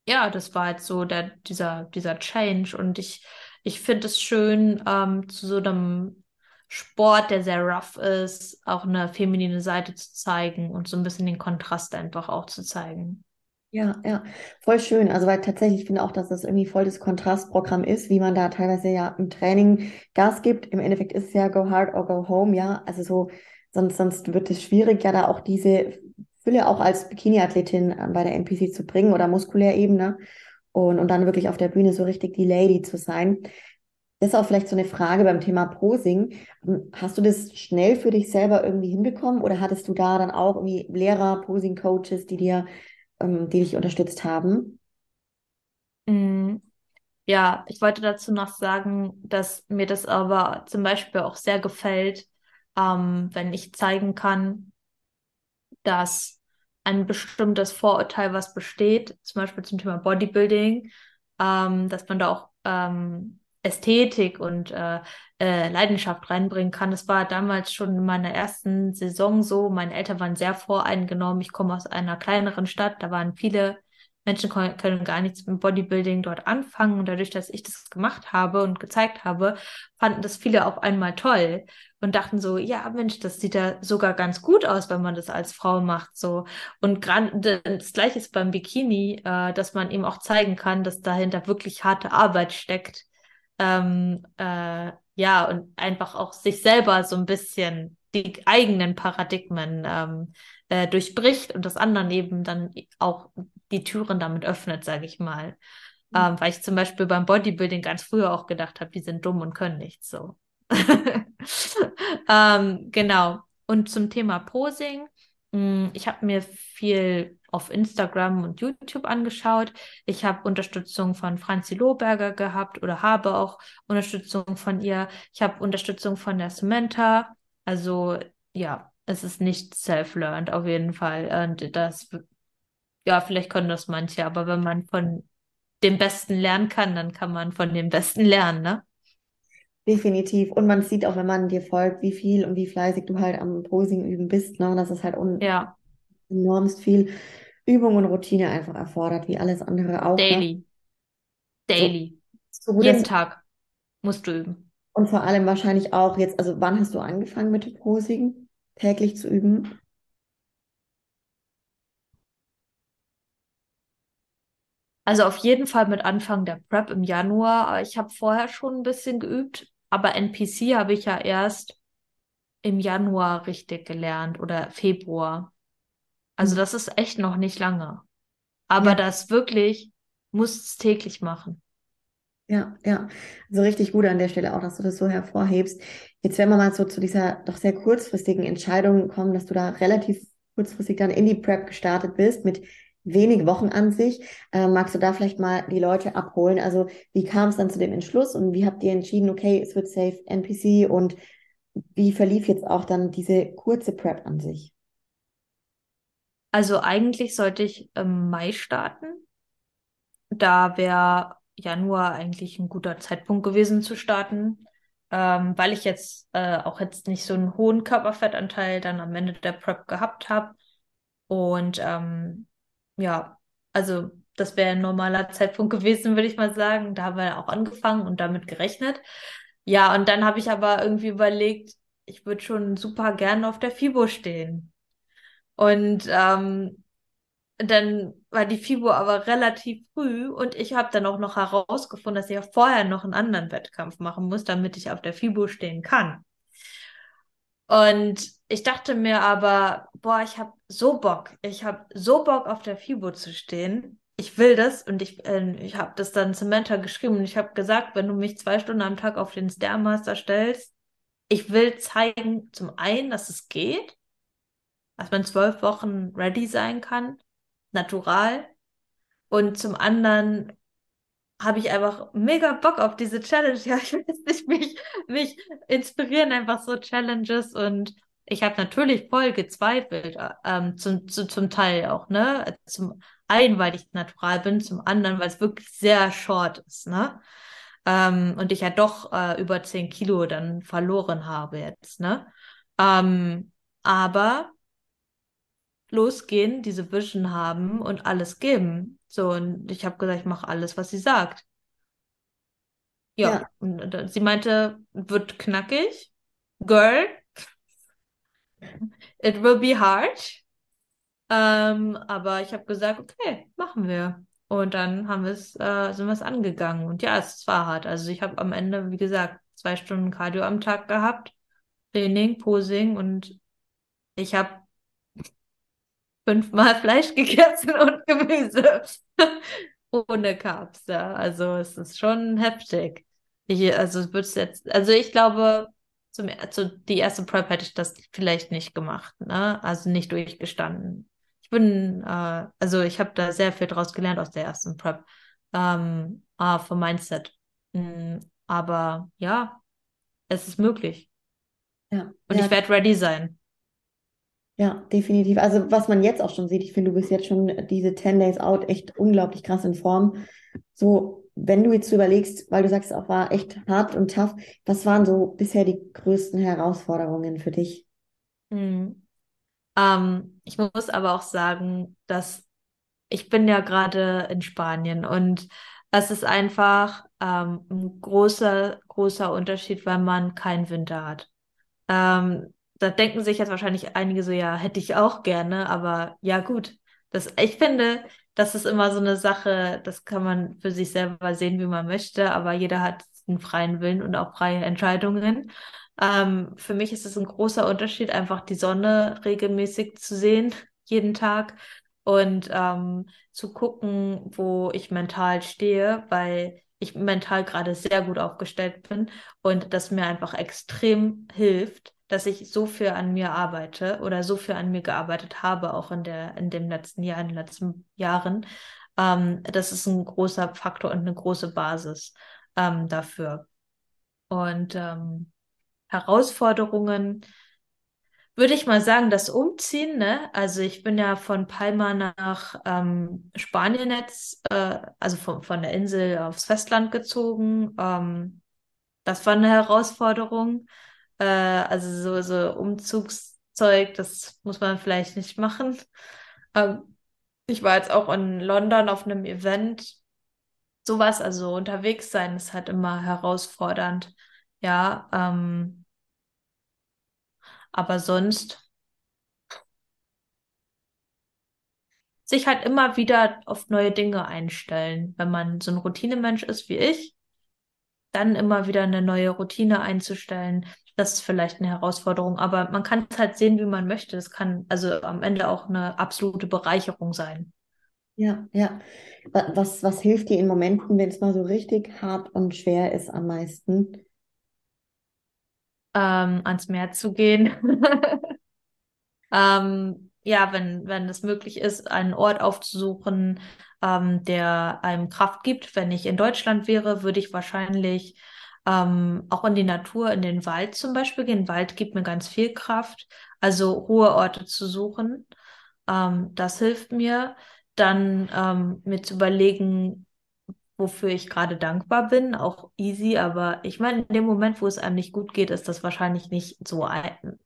ja, das war halt so der, dieser, dieser Change. Und ich, ich finde es schön, ähm, zu so einem Sport, der sehr rough ist, auch eine feminine Seite zu zeigen und so ein bisschen den Kontrast einfach auch zu zeigen. Ja, ja, voll schön. Also, weil tatsächlich ich finde auch, dass das irgendwie voll das Kontrastprogramm ist, wie man da teilweise ja im Training Gas gibt. Im Endeffekt ist es ja go hard or go home, ja. Also so, sonst, sonst wird es schwierig, ja da auch diese Fülle auch als Bikini-Athletin äh, bei der NPC zu bringen oder muskulär eben, ne? Und, und dann wirklich auf der Bühne so richtig die Lady zu sein. Das ist auch vielleicht so eine Frage beim Thema Posing. Ähm, hast du das schnell für dich selber irgendwie hinbekommen oder hattest du da dann auch irgendwie Lehrer, Posing-Coaches, die dir ähm, die dich unterstützt haben? Mm, ja, ich wollte dazu noch sagen, dass mir das aber zum Beispiel auch sehr gefällt, ähm, wenn ich zeigen kann, dass ein bestimmtes Vorurteil, was besteht, zum Beispiel zum Thema Bodybuilding, ähm, dass man da auch ähm, Ästhetik und äh, äh, Leidenschaft reinbringen kann. Das war damals schon in meiner ersten Saison so. Meine Eltern waren sehr voreingenommen. Ich komme aus einer kleineren Stadt. Da waren viele Menschen können gar nichts mit Bodybuilding dort anfangen. Und dadurch, dass ich das gemacht habe und gezeigt habe, fanden das viele auf einmal toll und dachten so, ja, Mensch, das sieht ja sogar ganz gut aus, wenn man das als Frau macht. So. Und gerade das gleiche ist beim Bikini, äh, dass man eben auch zeigen kann, dass dahinter wirklich harte Arbeit steckt ähm, äh, ja, und einfach auch sich selber so ein bisschen die eigenen Paradigmen ähm, äh, durchbricht und das anderen eben dann auch die Türen damit öffnet, sage ich mal. Mhm. Ähm, weil ich zum Beispiel beim Bodybuilding ganz früher auch gedacht habe, die sind dumm und können nichts so. [LAUGHS] ähm, genau. Und zum Thema Posing, ich habe mir viel auf Instagram und YouTube angeschaut. Ich habe Unterstützung von Franzi Lohberger gehabt oder habe auch Unterstützung von ihr. Ich habe Unterstützung von der Samantha. Also ja, es ist nicht self-learned auf jeden Fall. Und das, ja, vielleicht können das manche, aber wenn man von dem Besten lernen kann, dann kann man von dem Besten lernen, ne? Definitiv. Und man sieht auch, wenn man dir folgt, wie viel und wie fleißig du halt am Posing üben bist, ne? Das ist halt ja. enormst viel Übung und Routine einfach erfordert, wie alles andere auch. Ne? Daily. Ne? Daily. So, so Jeden Tag musst du üben. Und vor allem wahrscheinlich auch jetzt, also wann hast du angefangen mit dem Posing? Täglich zu üben? Also auf jeden Fall mit Anfang der Prep im Januar. Ich habe vorher schon ein bisschen geübt, aber NPC habe ich ja erst im Januar richtig gelernt oder Februar. Also mhm. das ist echt noch nicht lange. Aber ja. das wirklich muss es täglich machen. Ja, ja. Also richtig gut an der Stelle auch, dass du das so hervorhebst. Jetzt, wenn wir mal so zu dieser doch sehr kurzfristigen Entscheidung kommen, dass du da relativ kurzfristig dann in die Prep gestartet bist mit wenig Wochen an sich. Äh, magst du da vielleicht mal die Leute abholen? Also wie kam es dann zu dem Entschluss und wie habt ihr entschieden, okay, es wird safe NPC und wie verlief jetzt auch dann diese kurze Prep an sich? Also eigentlich sollte ich im Mai starten. Da wäre Januar eigentlich ein guter Zeitpunkt gewesen zu starten, ähm, weil ich jetzt äh, auch jetzt nicht so einen hohen Körperfettanteil dann am Ende der Prep gehabt habe. Und ähm, ja, also das wäre ein normaler Zeitpunkt gewesen, würde ich mal sagen. Da haben wir auch angefangen und damit gerechnet. Ja, und dann habe ich aber irgendwie überlegt, ich würde schon super gerne auf der FIBO stehen. Und ähm, dann war die FIBO aber relativ früh und ich habe dann auch noch herausgefunden, dass ich ja vorher noch einen anderen Wettkampf machen muss, damit ich auf der FIBO stehen kann. Und ich dachte mir aber, boah, ich habe so Bock, ich habe so Bock auf der FIBO zu stehen. Ich will das und ich, äh, ich habe das dann Samantha geschrieben und ich habe gesagt, wenn du mich zwei Stunden am Tag auf den Stairmaster stellst, ich will zeigen, zum einen, dass es geht dass man zwölf Wochen ready sein kann, natural. Und zum anderen habe ich einfach mega Bock auf diese Challenge. [LAUGHS] Ja, ich weiß nicht, mich, mich inspirieren einfach so Challenges und ich habe natürlich voll gezweifelt, ähm, zum, zu, zum Teil auch, ne? Zum einen, weil ich natural bin, zum anderen, weil es wirklich sehr short ist, ne? Ähm, und ich ja doch äh, über 10 Kilo dann verloren habe jetzt, ne? Ähm, aber losgehen, diese Vision haben und alles geben. So, und ich habe gesagt, ich mache alles, was sie sagt. Ja, ja. und sie meinte, wird knackig. Girl, it will be hard. Ähm, aber ich habe gesagt, okay, machen wir. Und dann haben wir's, äh, sind wir es angegangen. Und ja, es war hart. Also ich habe am Ende, wie gesagt, zwei Stunden Cardio am Tag gehabt. Training, Posing und ich habe fünfmal [LAUGHS] Fleisch gegessen und Gemüse. [LAUGHS] Ohne Carbs, ja. Also es ist schon heftig. Ich, also es jetzt, also ich glaube, zum, zu, die erste Prep hätte ich das vielleicht nicht gemacht, ne? Also nicht durchgestanden. Ich bin, äh, also ich habe da sehr viel draus gelernt aus der ersten Prep. Ähm, ah, vom Mindset. Mhm, aber ja, es ist möglich. Ja. Und ja. ich werde ready sein. Ja, definitiv. Also was man jetzt auch schon sieht, ich finde, du bist jetzt schon diese 10 Days Out echt unglaublich krass in Form. So, wenn du jetzt überlegst, weil du sagst, es auch war echt hart und tough, was waren so bisher die größten Herausforderungen für dich? Hm. Ähm, ich muss aber auch sagen, dass ich bin ja gerade in Spanien und es ist einfach ähm, ein großer, großer Unterschied, weil man keinen Winter hat. Ähm, da denken sich jetzt wahrscheinlich einige so, ja, hätte ich auch gerne, aber ja, gut. Das, ich finde, das ist immer so eine Sache, das kann man für sich selber sehen, wie man möchte, aber jeder hat einen freien Willen und auch freie Entscheidungen. Ähm, für mich ist es ein großer Unterschied, einfach die Sonne regelmäßig zu sehen, jeden Tag und ähm, zu gucken, wo ich mental stehe, weil ich mental gerade sehr gut aufgestellt bin und das mir einfach extrem hilft, dass ich so viel an mir arbeite oder so viel an mir gearbeitet habe, auch in der, in dem letzten Jahr, in den letzten Jahren. Ähm, das ist ein großer Faktor und eine große Basis ähm, dafür. Und ähm, Herausforderungen, würde ich mal sagen, das Umziehen, ne? Also ich bin ja von Palma nach ähm, Spanien jetzt, äh, also von, von der Insel aufs Festland gezogen. Ähm, das war eine Herausforderung. Äh, also so, so Umzugszeug, das muss man vielleicht nicht machen. Ähm, ich war jetzt auch in London auf einem Event. Sowas, also unterwegs sein, ist halt immer herausfordernd. Ja, ähm, aber sonst sich halt immer wieder auf neue Dinge einstellen. Wenn man so ein Routinemensch ist wie ich, dann immer wieder eine neue Routine einzustellen, das ist vielleicht eine Herausforderung. Aber man kann es halt sehen, wie man möchte. Es kann also am Ende auch eine absolute Bereicherung sein. Ja, ja. Was, was hilft dir in Momenten, wenn es mal so richtig hart und schwer ist am meisten? ähm, ans Meer zu gehen. [LAUGHS] ähm, ja, wenn, wenn es möglich ist, einen Ort aufzusuchen, ähm, der einem Kraft gibt. Wenn ich in Deutschland wäre, würde ich wahrscheinlich ähm, auch in die Natur, in den Wald zum Beispiel gehen. Wald gibt mir ganz viel Kraft. Also Ruheorte zu suchen, ähm, das hilft mir. Dann ähm, mir zu überlegen, wofür ich gerade dankbar bin, auch easy, aber ich meine, in dem Moment, wo es einem nicht gut geht, ist das wahrscheinlich nicht so ein,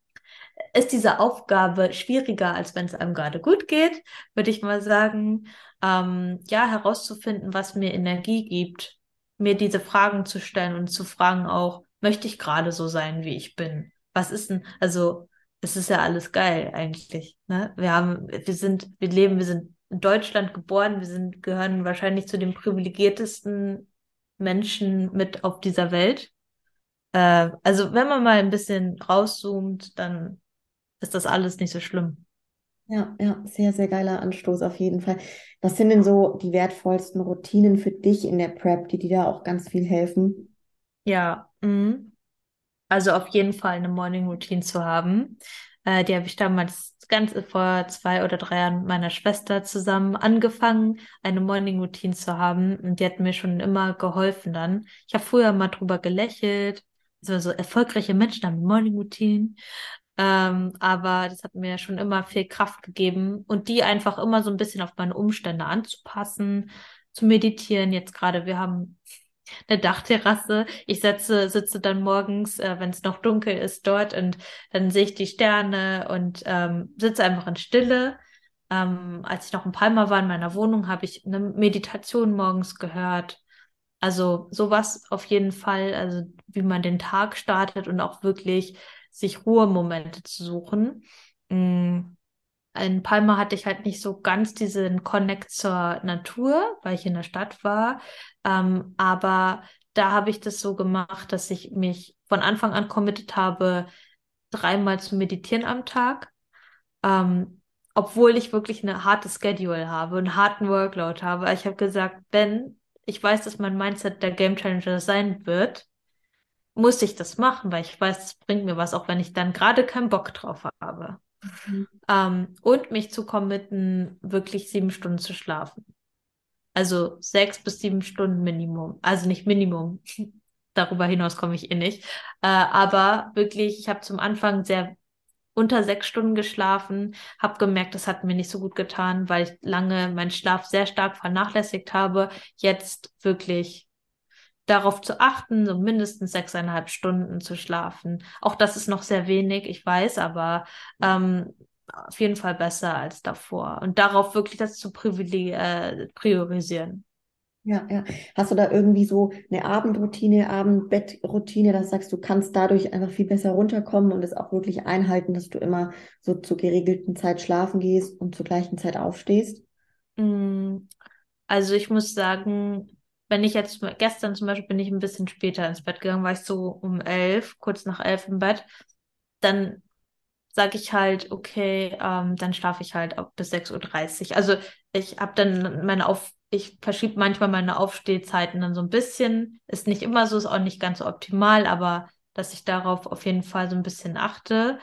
ist diese Aufgabe schwieriger, als wenn es einem gerade gut geht, würde ich mal sagen. Ähm, ja, herauszufinden, was mir Energie gibt, mir diese Fragen zu stellen und zu fragen auch, möchte ich gerade so sein, wie ich bin? Was ist denn, also, es ist ja alles geil eigentlich, ne? Wir haben, wir sind, wir leben, wir sind in Deutschland geboren. Wir sind, gehören wahrscheinlich zu den privilegiertesten Menschen mit auf dieser Welt. Äh, also wenn man mal ein bisschen rauszoomt, dann ist das alles nicht so schlimm. Ja, ja, sehr, sehr geiler Anstoß auf jeden Fall. Was sind denn so die wertvollsten Routinen für dich in der Prep, die dir da auch ganz viel helfen? Ja, mh. also auf jeden Fall eine Morning Routine zu haben. Äh, die habe ich damals ganz vor zwei oder drei Jahren mit meiner Schwester zusammen angefangen, eine Morning Routine zu haben. Und die hat mir schon immer geholfen dann. Ich habe früher mal drüber gelächelt. Also so erfolgreiche Menschen haben Morning Routine. Ähm, aber das hat mir schon immer viel Kraft gegeben und die einfach immer so ein bisschen auf meine Umstände anzupassen, zu meditieren. Jetzt gerade, wir haben eine Dachterrasse. Ich setze, sitze dann morgens, äh, wenn es noch dunkel ist, dort und dann sehe ich die Sterne und ähm, sitze einfach in Stille. Ähm, als ich noch in Palma war in meiner Wohnung, habe ich eine Meditation morgens gehört. Also sowas auf jeden Fall, also wie man den Tag startet und auch wirklich sich Ruhemomente zu suchen. Mhm in Palma hatte ich halt nicht so ganz diesen Connect zur Natur, weil ich in der Stadt war. Ähm, aber da habe ich das so gemacht, dass ich mich von Anfang an committed habe, dreimal zu meditieren am Tag. Ähm, obwohl ich wirklich eine harte Schedule habe, einen harten Workload habe. Ich habe gesagt, Ben, ich weiß, dass mein Mindset der Game Changer sein wird, muss ich das machen, weil ich weiß, das bringt mir was, auch wenn ich dann gerade keinen Bock drauf habe. Mhm. Ähm, und mich zu committen, wirklich sieben Stunden zu schlafen. Also sechs bis sieben Stunden Minimum. Also nicht Minimum. [LAUGHS] Darüber hinaus komme ich eh nicht. Äh, aber wirklich, ich habe zum Anfang sehr unter sechs Stunden geschlafen, habe gemerkt, das hat mir nicht so gut getan, weil ich lange meinen Schlaf sehr stark vernachlässigt habe. Jetzt wirklich darauf zu achten, so mindestens sechseinhalb Stunden zu schlafen. Auch das ist noch sehr wenig, ich weiß, aber ähm, auf jeden Fall besser als davor. Und darauf wirklich das zu äh, priorisieren. Ja, ja. Hast du da irgendwie so eine Abendroutine, Abendbettroutine, dass sagst, du kannst dadurch einfach viel besser runterkommen und es auch wirklich einhalten, dass du immer so zur geregelten Zeit schlafen gehst und zur gleichen Zeit aufstehst? Mm, also ich muss sagen, wenn ich jetzt gestern zum Beispiel bin ich ein bisschen später ins Bett gegangen, war ich so um elf, kurz nach elf im Bett, dann sage ich halt, okay, ähm, dann schlafe ich halt bis 6.30 Uhr. Also ich habe dann meine Auf, ich verschiebe manchmal meine Aufstehzeiten dann so ein bisschen. Ist nicht immer so, ist auch nicht ganz so optimal, aber dass ich darauf auf jeden Fall so ein bisschen achte.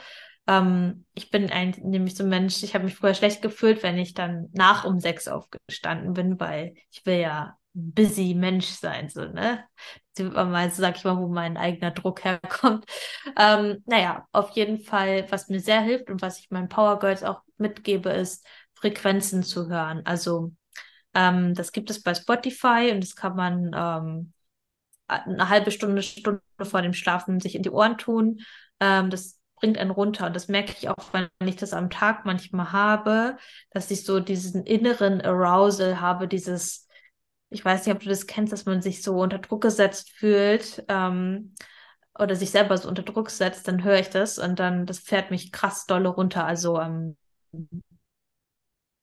Ähm, ich bin ein, nämlich so ein Mensch, ich habe mich früher schlecht gefühlt, wenn ich dann nach um sechs aufgestanden bin, weil ich will ja busy Mensch sein, so, ne? Mal, sag ich mal, wo mein eigener Druck herkommt. Ähm, naja, auf jeden Fall, was mir sehr hilft und was ich meinen Power Girls auch mitgebe, ist Frequenzen zu hören. Also ähm, das gibt es bei Spotify und das kann man ähm, eine halbe Stunde, Stunde vor dem Schlafen sich in die Ohren tun. Ähm, das bringt einen runter. Und das merke ich auch, wenn ich das am Tag manchmal habe, dass ich so diesen inneren Arousal habe, dieses, ich weiß nicht, ob du das kennst, dass man sich so unter Druck gesetzt fühlt ähm, oder sich selber so unter Druck setzt, dann höre ich das und dann, das fährt mich krass dolle runter. Also ähm,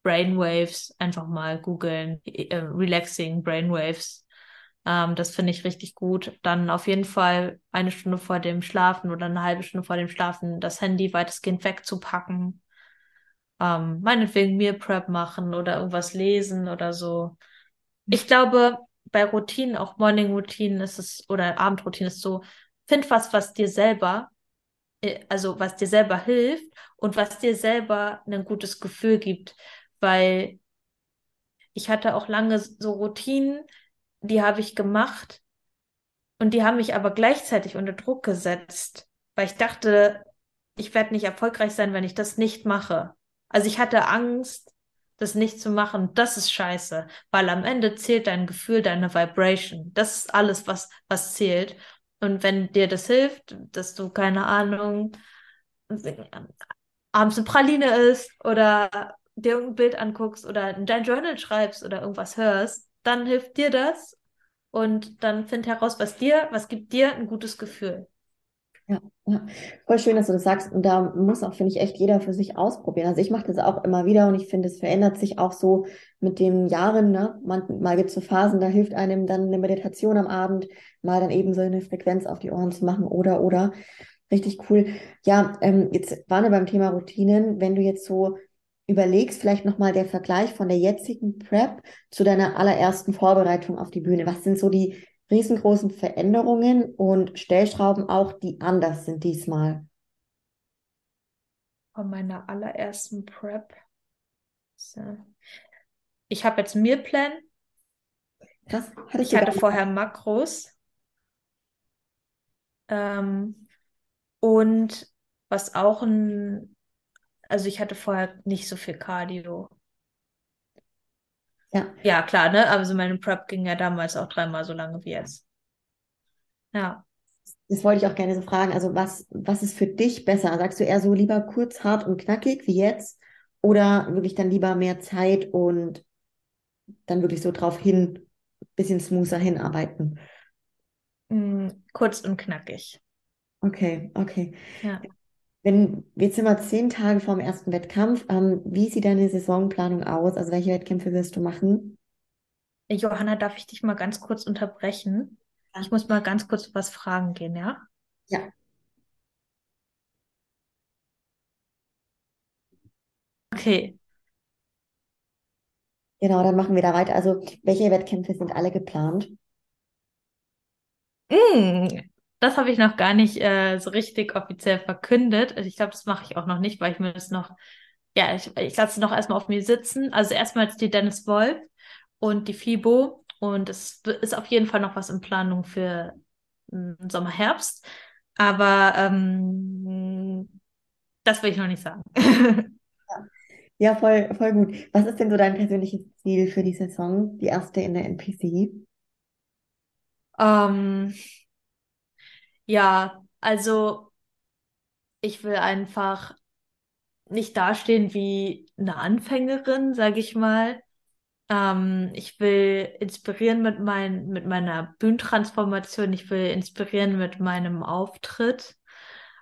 Brainwaves, einfach mal googeln, äh, relaxing Brainwaves ähm, das finde ich richtig gut. Dann auf jeden Fall eine Stunde vor dem Schlafen oder eine halbe Stunde vor dem Schlafen das Handy weitestgehend wegzupacken. Ähm, meinetwegen Meal Prep machen oder irgendwas lesen oder so. Ich glaube, bei Routinen, auch Morning Routinen ist es, oder Abendroutinen ist so, find was, was dir selber, äh, also was dir selber hilft und was dir selber ein gutes Gefühl gibt, weil ich hatte auch lange so Routinen, die habe ich gemacht und die haben mich aber gleichzeitig unter Druck gesetzt, weil ich dachte, ich werde nicht erfolgreich sein, wenn ich das nicht mache. Also ich hatte Angst, das nicht zu machen. Das ist scheiße, weil am Ende zählt dein Gefühl, deine Vibration. Das ist alles, was, was zählt. Und wenn dir das hilft, dass du, keine Ahnung, abends eine Praline isst oder dir irgendein Bild anguckst oder in dein Journal schreibst oder irgendwas hörst, dann hilft dir das und dann find heraus, was dir, was gibt dir ein gutes Gefühl. Ja, ja, voll schön, dass du das sagst. Und da muss auch, finde ich, echt jeder für sich ausprobieren. Also ich mache das auch immer wieder und ich finde, es verändert sich auch so mit den Jahren. Ne? Man, mal gibt es so Phasen, da hilft einem dann eine Meditation am Abend, mal dann eben so eine Frequenz auf die Ohren zu machen oder, oder. Richtig cool. Ja, ähm, jetzt waren wir beim Thema Routinen. Wenn du jetzt so überlegst, vielleicht nochmal der Vergleich von der jetzigen Prep zu deiner allerersten Vorbereitung auf die Bühne. Was sind so die riesengroßen Veränderungen und Stellschrauben auch, die anders sind diesmal? Von meiner allerersten Prep. So. Ich habe jetzt Mealplan. Krass, hatte ich, ich hatte vorher Makros. Ähm, und was auch ein also ich hatte vorher nicht so viel Cardio. Ja. Ja, klar, ne? Also meine Prep ging ja damals auch dreimal so lange wie jetzt. Ja. Das wollte ich auch gerne so fragen. Also was, was ist für dich besser? Sagst du eher so lieber kurz, hart und knackig wie jetzt? Oder wirklich dann lieber mehr Zeit und dann wirklich so drauf hin, bisschen smoother hinarbeiten? Mm, kurz und knackig. Okay, okay. Ja. Wenn, jetzt sind wir zehn Tage vor dem ersten Wettkampf. Ähm, wie sieht deine Saisonplanung aus? Also welche Wettkämpfe wirst du machen? Johanna, darf ich dich mal ganz kurz unterbrechen? Ja. Ich muss mal ganz kurz was fragen gehen, ja? Ja. Okay. Genau, dann machen wir da weiter. Also welche Wettkämpfe sind alle geplant? Mm, das habe ich noch gar nicht äh, so richtig offiziell verkündet. Also ich glaube, das mache ich auch noch nicht, weil ich mir das noch, ja, ich, ich lasse es noch erstmal auf mir sitzen. Also erstmal die Dennis Wolf und die FIBO. Und es ist auf jeden Fall noch was in Planung für hm, Sommer, Herbst. Aber ähm, das will ich noch nicht sagen. [LAUGHS] ja, voll, voll gut. Was ist denn so dein persönliches Ziel für die Saison, die erste in der NPC? Ähm, ja, also ich will einfach nicht dastehen wie eine Anfängerin, sage ich mal. Ähm, ich will inspirieren mit, mein, mit meiner Bühnentransformation. Ich will inspirieren mit meinem Auftritt.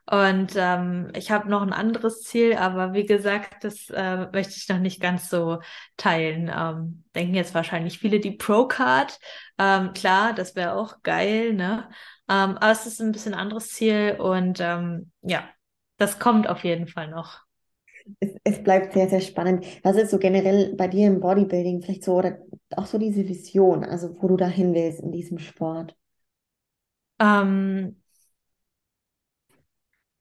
Und ähm, ich habe noch ein anderes Ziel, aber wie gesagt, das äh, möchte ich noch nicht ganz so teilen. Ähm, denken jetzt wahrscheinlich viele die Pro-Card. Ähm, klar, das wäre auch geil, ne? Ähm, aber es ist ein bisschen anderes Ziel und ähm, ja, das kommt auf jeden Fall noch. Es, es bleibt sehr, sehr spannend. Was ist so generell bei dir im Bodybuilding vielleicht so oder auch so diese Vision, also wo du dahin willst in diesem Sport? Ähm,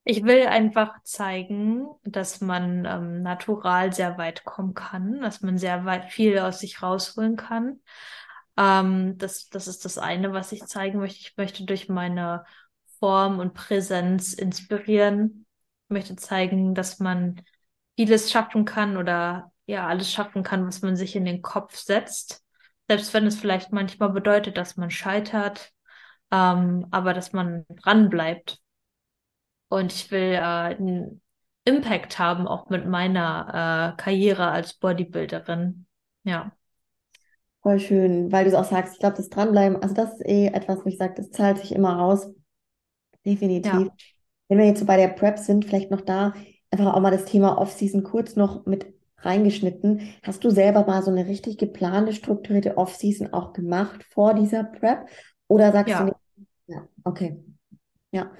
ich will einfach zeigen, dass man ähm, natural sehr weit kommen kann, dass man sehr weit viel aus sich rausholen kann. Ähm, das, das ist das eine, was ich zeigen möchte. Ich möchte durch meine Form und Präsenz inspirieren. Ich möchte zeigen, dass man vieles schaffen kann oder ja, alles schaffen kann, was man sich in den Kopf setzt. Selbst wenn es vielleicht manchmal bedeutet, dass man scheitert, ähm, aber dass man dranbleibt und ich will äh, einen Impact haben, auch mit meiner äh, Karriere als Bodybuilderin. Ja. Voll schön, weil du es auch sagst, ich glaube, das Dranbleiben, also das ist eh etwas, wo ich sage, das zahlt sich immer aus. Definitiv. Ja. Wenn wir jetzt so bei der Prep sind, vielleicht noch da, einfach auch mal das Thema Off-Season kurz noch mit reingeschnitten. Hast du selber mal so eine richtig geplante, strukturierte Off-Season auch gemacht vor dieser Prep? Oder sagst ja. du, ja, okay. Ja,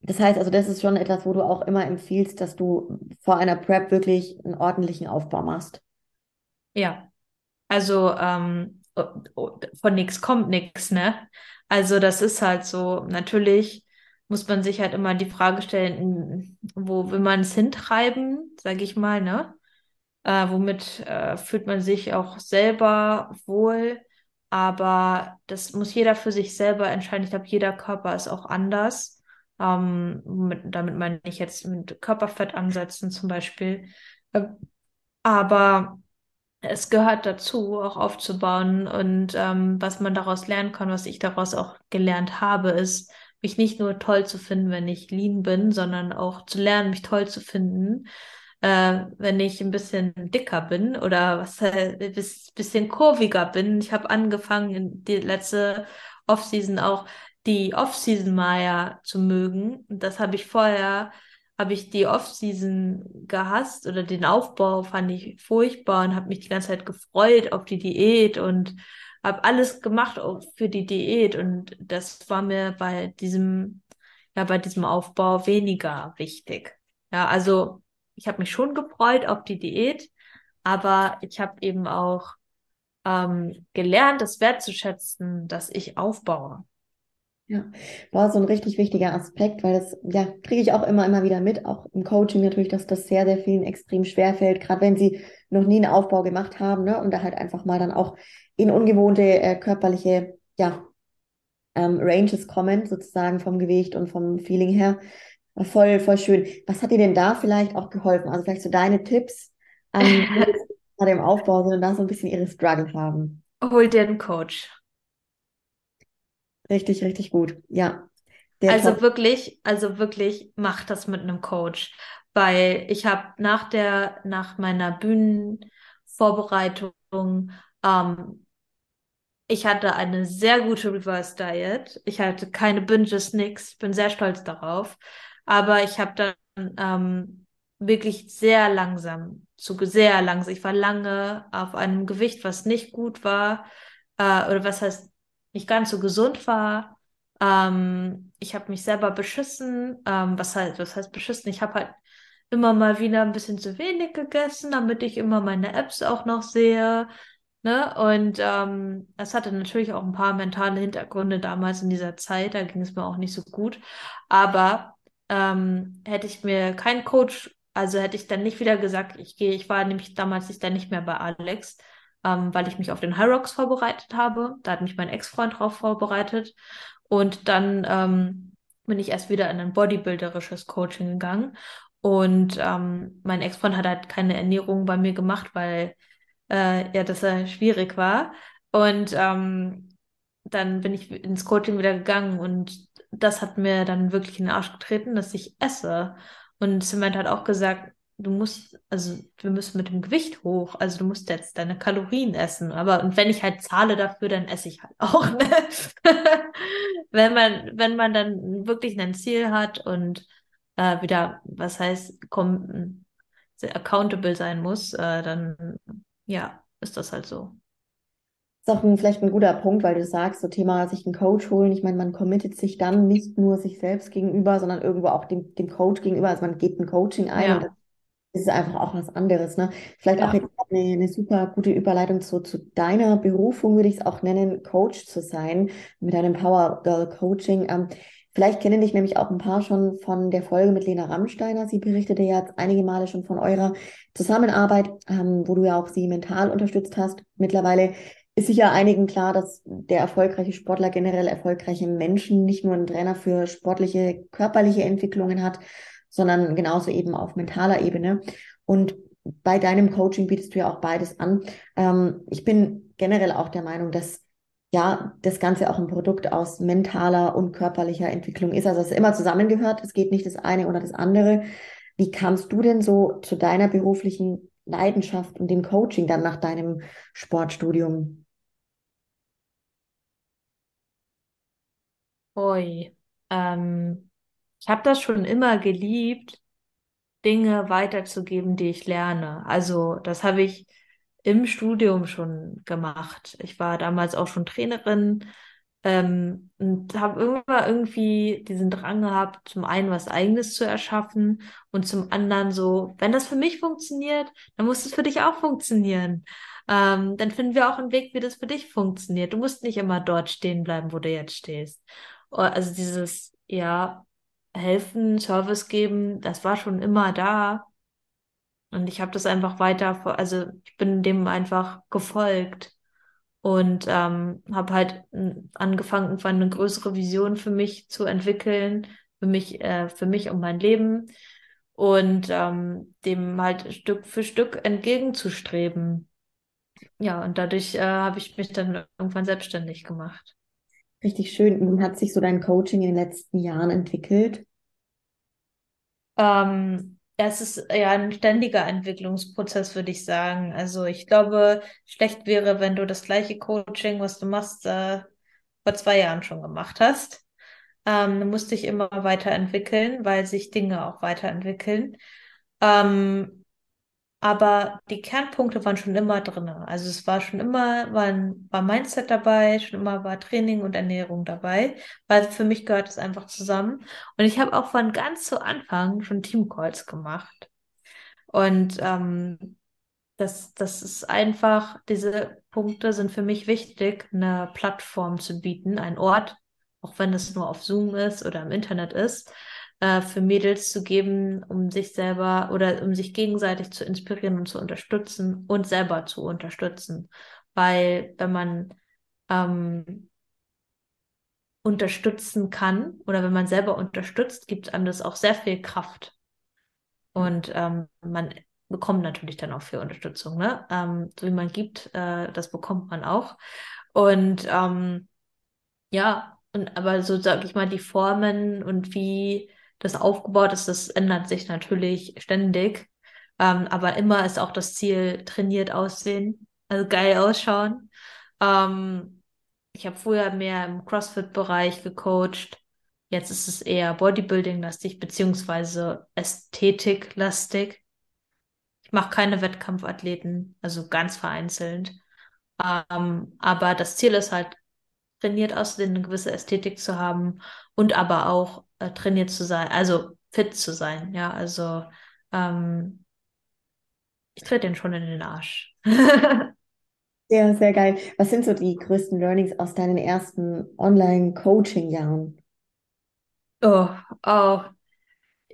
das heißt also, das ist schon etwas, wo du auch immer empfiehlst, dass du vor einer Prep wirklich einen ordentlichen Aufbau machst. Ja, also ähm, von nichts kommt nichts, ne? Also das ist halt so, natürlich muss man sich halt immer die Frage stellen, wo will man es hintreiben, sage ich mal, ne? Äh, womit äh, fühlt man sich auch selber wohl, aber das muss jeder für sich selber entscheiden. Ich glaube, jeder Körper ist auch anders. Ähm, mit, damit meine ich jetzt mit Körperfett ansetzen zum Beispiel. Äh, aber es gehört dazu, auch aufzubauen. Und ähm, was man daraus lernen kann, was ich daraus auch gelernt habe, ist, mich nicht nur toll zu finden, wenn ich lean bin, sondern auch zu lernen, mich toll zu finden, äh, wenn ich ein bisschen dicker bin oder was äh, bisschen kurviger bin. Ich habe angefangen in die letzte Offseason auch die Off-Season mal ja zu mögen. Das habe ich vorher, habe ich die Off-Season gehasst oder den Aufbau fand ich furchtbar und habe mich die ganze Zeit gefreut auf die Diät und habe alles gemacht für die Diät und das war mir bei diesem, ja, bei diesem Aufbau weniger wichtig. Ja, also ich habe mich schon gefreut auf die Diät, aber ich habe eben auch ähm, gelernt, das wertzuschätzen, dass ich aufbaue. Ja, war so ein richtig wichtiger Aspekt, weil das, ja, kriege ich auch immer, immer wieder mit, auch im Coaching natürlich, dass das sehr, sehr vielen extrem schwer fällt, gerade wenn sie noch nie einen Aufbau gemacht haben, ne, und da halt einfach mal dann auch in ungewohnte äh, körperliche, ja, ähm, Ranges kommen, sozusagen vom Gewicht und vom Feeling her. Voll, voll schön. Was hat dir denn da vielleicht auch geholfen? Also vielleicht so deine Tipps an [LAUGHS] dem Aufbau, sondern da so ein bisschen ihre Struggle haben. Hol dir einen Coach. Richtig, richtig gut. Ja. also Top. wirklich, also wirklich macht das mit einem Coach, weil ich habe nach der, nach meiner Bühnenvorbereitung, ähm, ich hatte eine sehr gute Reverse Diet. Ich hatte keine Binges, nix. Ich bin sehr stolz darauf. Aber ich habe dann ähm, wirklich sehr langsam, zu sehr langsam. Ich war lange auf einem Gewicht, was nicht gut war. Äh, oder was heißt nicht ganz so gesund war. Ähm, ich habe mich selber beschissen. Ähm, was, heißt, was heißt beschissen? Ich habe halt immer mal wieder ein bisschen zu wenig gegessen, damit ich immer meine Apps auch noch sehe. Ne? Und ähm, es hatte natürlich auch ein paar mentale Hintergründe damals in dieser Zeit. Da ging es mir auch nicht so gut. Aber ähm, hätte ich mir keinen Coach, also hätte ich dann nicht wieder gesagt, ich gehe, ich war nämlich damals nicht mehr bei Alex ähm, weil ich mich auf den High Rocks vorbereitet habe. Da hat mich mein Ex-Freund drauf vorbereitet. Und dann ähm, bin ich erst wieder in ein bodybuilderisches Coaching gegangen. Und ähm, mein Ex-Freund hat halt keine Ernährung bei mir gemacht, weil äh, ja, das äh, schwierig war. Und ähm, dann bin ich ins Coaching wieder gegangen und das hat mir dann wirklich in den Arsch getreten, dass ich esse. Und Cement hat auch gesagt, du musst, also wir müssen mit dem Gewicht hoch, also du musst jetzt deine Kalorien essen. Aber und wenn ich halt zahle dafür, dann esse ich halt auch. Ne? [LAUGHS] wenn man, wenn man dann wirklich ein Ziel hat und äh, wieder, was heißt, accountable sein muss, äh, dann ja, ist das halt so. Das ist auch ein, vielleicht ein guter Punkt, weil du sagst, so Thema sich einen Coach holen. Ich meine, man committet sich dann nicht nur sich selbst gegenüber, sondern irgendwo auch dem, dem Coach gegenüber. Also man geht ein Coaching ein ja. und das ist einfach auch was anderes. Ne? Vielleicht ja. auch jetzt eine, eine super gute Überleitung zu, zu deiner Berufung, würde ich es auch nennen, Coach zu sein, mit einem Power Girl Coaching. Ähm, vielleicht kennen dich nämlich auch ein paar schon von der Folge mit Lena Rammsteiner. Sie berichtete ja jetzt einige Male schon von eurer Zusammenarbeit, ähm, wo du ja auch sie mental unterstützt hast. Mittlerweile ist sicher einigen klar, dass der erfolgreiche Sportler generell erfolgreiche Menschen nicht nur einen Trainer für sportliche, körperliche Entwicklungen hat, sondern genauso eben auf mentaler Ebene. Und bei deinem Coaching bietest du ja auch beides an. Ähm, ich bin generell auch der Meinung, dass ja, das Ganze auch ein Produkt aus mentaler und körperlicher Entwicklung ist. Also es immer zusammengehört. Es geht nicht das eine oder das andere. Wie kamst du denn so zu deiner beruflichen Leidenschaft und dem Coaching dann nach deinem Sportstudium? Ui, ähm, ich habe das schon immer geliebt, Dinge weiterzugeben, die ich lerne. Also das habe ich im Studium schon gemacht. Ich war damals auch schon Trainerin ähm, und habe irgendwann irgendwie diesen Drang gehabt, zum einen was Eigenes zu erschaffen und zum anderen so, wenn das für mich funktioniert, dann muss es für dich auch funktionieren. Ähm, dann finden wir auch einen Weg, wie das für dich funktioniert. Du musst nicht immer dort stehen bleiben, wo du jetzt stehst. Oh, also dieses, ja, helfen, Service geben, das war schon immer da. Und ich habe das einfach weiter, also ich bin dem einfach gefolgt und ähm, habe halt angefangen, irgendwann eine größere Vision für mich zu entwickeln, für mich, äh, für mich und mein Leben und ähm, dem halt Stück für Stück entgegenzustreben. Ja, und dadurch äh, habe ich mich dann irgendwann selbstständig gemacht. Richtig schön. Wie hat sich so dein Coaching in den letzten Jahren entwickelt? Ähm, es ist ja ein ständiger Entwicklungsprozess, würde ich sagen. Also ich glaube, schlecht wäre, wenn du das gleiche Coaching, was du machst, äh, vor zwei Jahren schon gemacht hast. Ähm, du musst dich immer weiterentwickeln, weil sich Dinge auch weiterentwickeln. Ähm, aber die Kernpunkte waren schon immer drin. Also es war schon immer, war, ein, war Mindset dabei, schon immer war Training und Ernährung dabei, weil für mich gehört es einfach zusammen. Und ich habe auch von ganz zu Anfang schon Teamcalls gemacht. Und ähm, das, das ist einfach, diese Punkte sind für mich wichtig, eine Plattform zu bieten, ein Ort, auch wenn es nur auf Zoom ist oder im Internet ist, äh, für Mädels zu geben, um sich selber oder um sich gegenseitig zu inspirieren und zu unterstützen und selber zu unterstützen. Weil wenn man ähm, unterstützen kann oder wenn man selber unterstützt, gibt einem das auch sehr viel Kraft. Und ähm, man bekommt natürlich dann auch viel Unterstützung. Ne? Ähm, so wie man gibt, äh, das bekommt man auch. Und ähm, ja, und aber so sage ich mal, die Formen und wie das aufgebaut ist, das ändert sich natürlich ständig. Ähm, aber immer ist auch das Ziel, trainiert aussehen, also geil ausschauen. Ähm, ich habe früher mehr im CrossFit-Bereich gecoacht. Jetzt ist es eher Bodybuilding-lastig, beziehungsweise Ästhetik-lastig. Ich mache keine Wettkampfathleten, also ganz vereinzelt. Ähm, aber das Ziel ist halt, trainiert aussehen, eine gewisse Ästhetik zu haben und aber auch äh, trainiert zu sein, also fit zu sein. Ja, also ähm, ich trete den schon in den Arsch. [LAUGHS] sehr, sehr geil. Was sind so die größten Learnings aus deinen ersten Online-Coaching-Jahren? Oh, oh.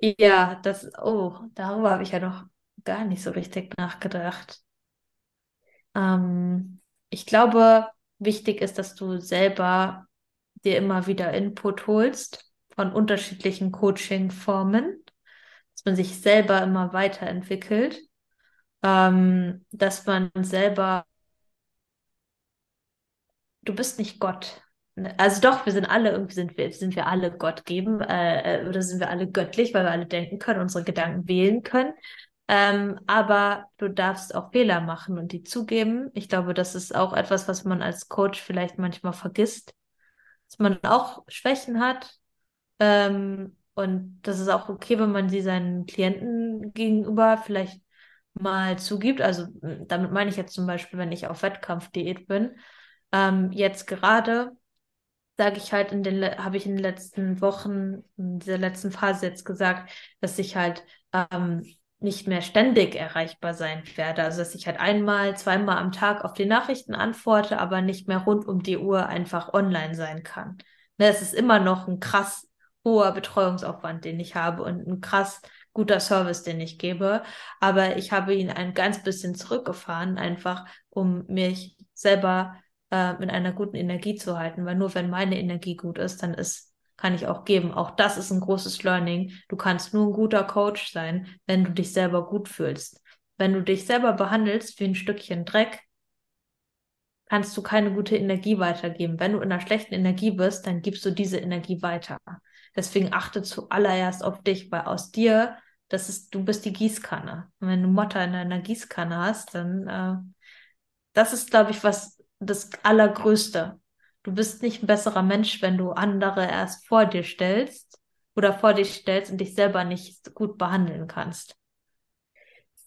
Ja, das, oh, darüber habe ich ja noch gar nicht so richtig nachgedacht. Ähm, ich glaube, wichtig ist, dass du selber dir immer wieder Input holst von unterschiedlichen Coaching-Formen, dass man sich selber immer weiterentwickelt, ähm, dass man selber, du bist nicht Gott. Also doch, wir sind alle, irgendwie sind wir, sind wir alle Gott geben, äh, äh, oder sind wir alle göttlich, weil wir alle denken können, unsere Gedanken wählen können. Ähm, aber du darfst auch Fehler machen und die zugeben. Ich glaube, das ist auch etwas, was man als Coach vielleicht manchmal vergisst, dass man auch Schwächen hat ähm, Und das ist auch okay, wenn man sie seinen Klienten gegenüber vielleicht mal zugibt. Also damit meine ich jetzt zum Beispiel, wenn ich auf Wettkampfdiät bin. Ähm, jetzt gerade sage ich halt in den, habe ich in den letzten Wochen, in dieser letzten Phase jetzt gesagt, dass ich halt ähm, nicht mehr ständig erreichbar sein werde. Also dass ich halt einmal, zweimal am Tag auf die Nachrichten antworte, aber nicht mehr rund um die Uhr einfach online sein kann. Ne, es ist immer noch ein krass hoher Betreuungsaufwand, den ich habe und ein krass guter Service, den ich gebe. Aber ich habe ihn ein ganz bisschen zurückgefahren, einfach um mich selber äh, mit einer guten Energie zu halten, weil nur wenn meine Energie gut ist, dann ist, kann ich auch geben. Auch das ist ein großes Learning. Du kannst nur ein guter Coach sein, wenn du dich selber gut fühlst. Wenn du dich selber behandelst wie ein Stückchen Dreck, kannst du keine gute Energie weitergeben. Wenn du in einer schlechten Energie bist, dann gibst du diese Energie weiter. Deswegen achte zuallererst auf dich, weil aus dir, das ist, du bist die Gießkanne. Und wenn du Mutter in einer Gießkanne hast, dann äh, das ist, glaube ich, was das Allergrößte. Du bist nicht ein besserer Mensch, wenn du andere erst vor dir stellst oder vor dich stellst und dich selber nicht gut behandeln kannst.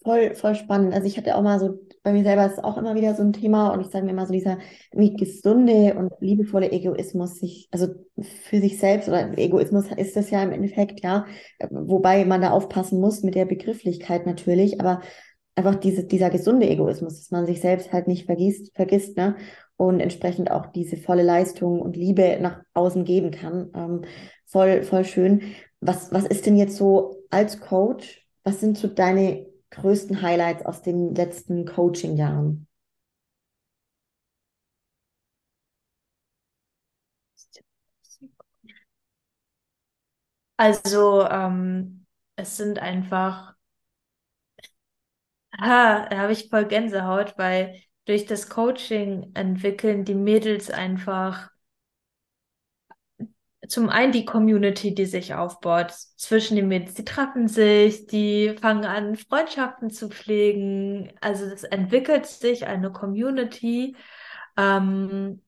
Voll, voll spannend. Also ich hatte auch mal so, bei mir selber ist es auch immer wieder so ein Thema und ich sage mir immer so, dieser gesunde und liebevolle Egoismus, sich, also für sich selbst oder Egoismus ist das ja im Endeffekt, ja, wobei man da aufpassen muss mit der Begrifflichkeit natürlich, aber einfach diese, dieser gesunde Egoismus, dass man sich selbst halt nicht vergisst, vergisst, ne? Und entsprechend auch diese volle Leistung und Liebe nach außen geben kann. Ähm, voll, voll schön. Was, was ist denn jetzt so als Coach? Was sind so deine größten Highlights aus den letzten Coaching-Jahren? Also, ähm, es sind einfach Ha, da habe ich voll Gänsehaut, weil durch das Coaching entwickeln die Mädels einfach zum einen die Community, die sich aufbaut zwischen den Mädels. Die treffen sich, die fangen an, Freundschaften zu pflegen. Also es entwickelt sich eine Community, ähm,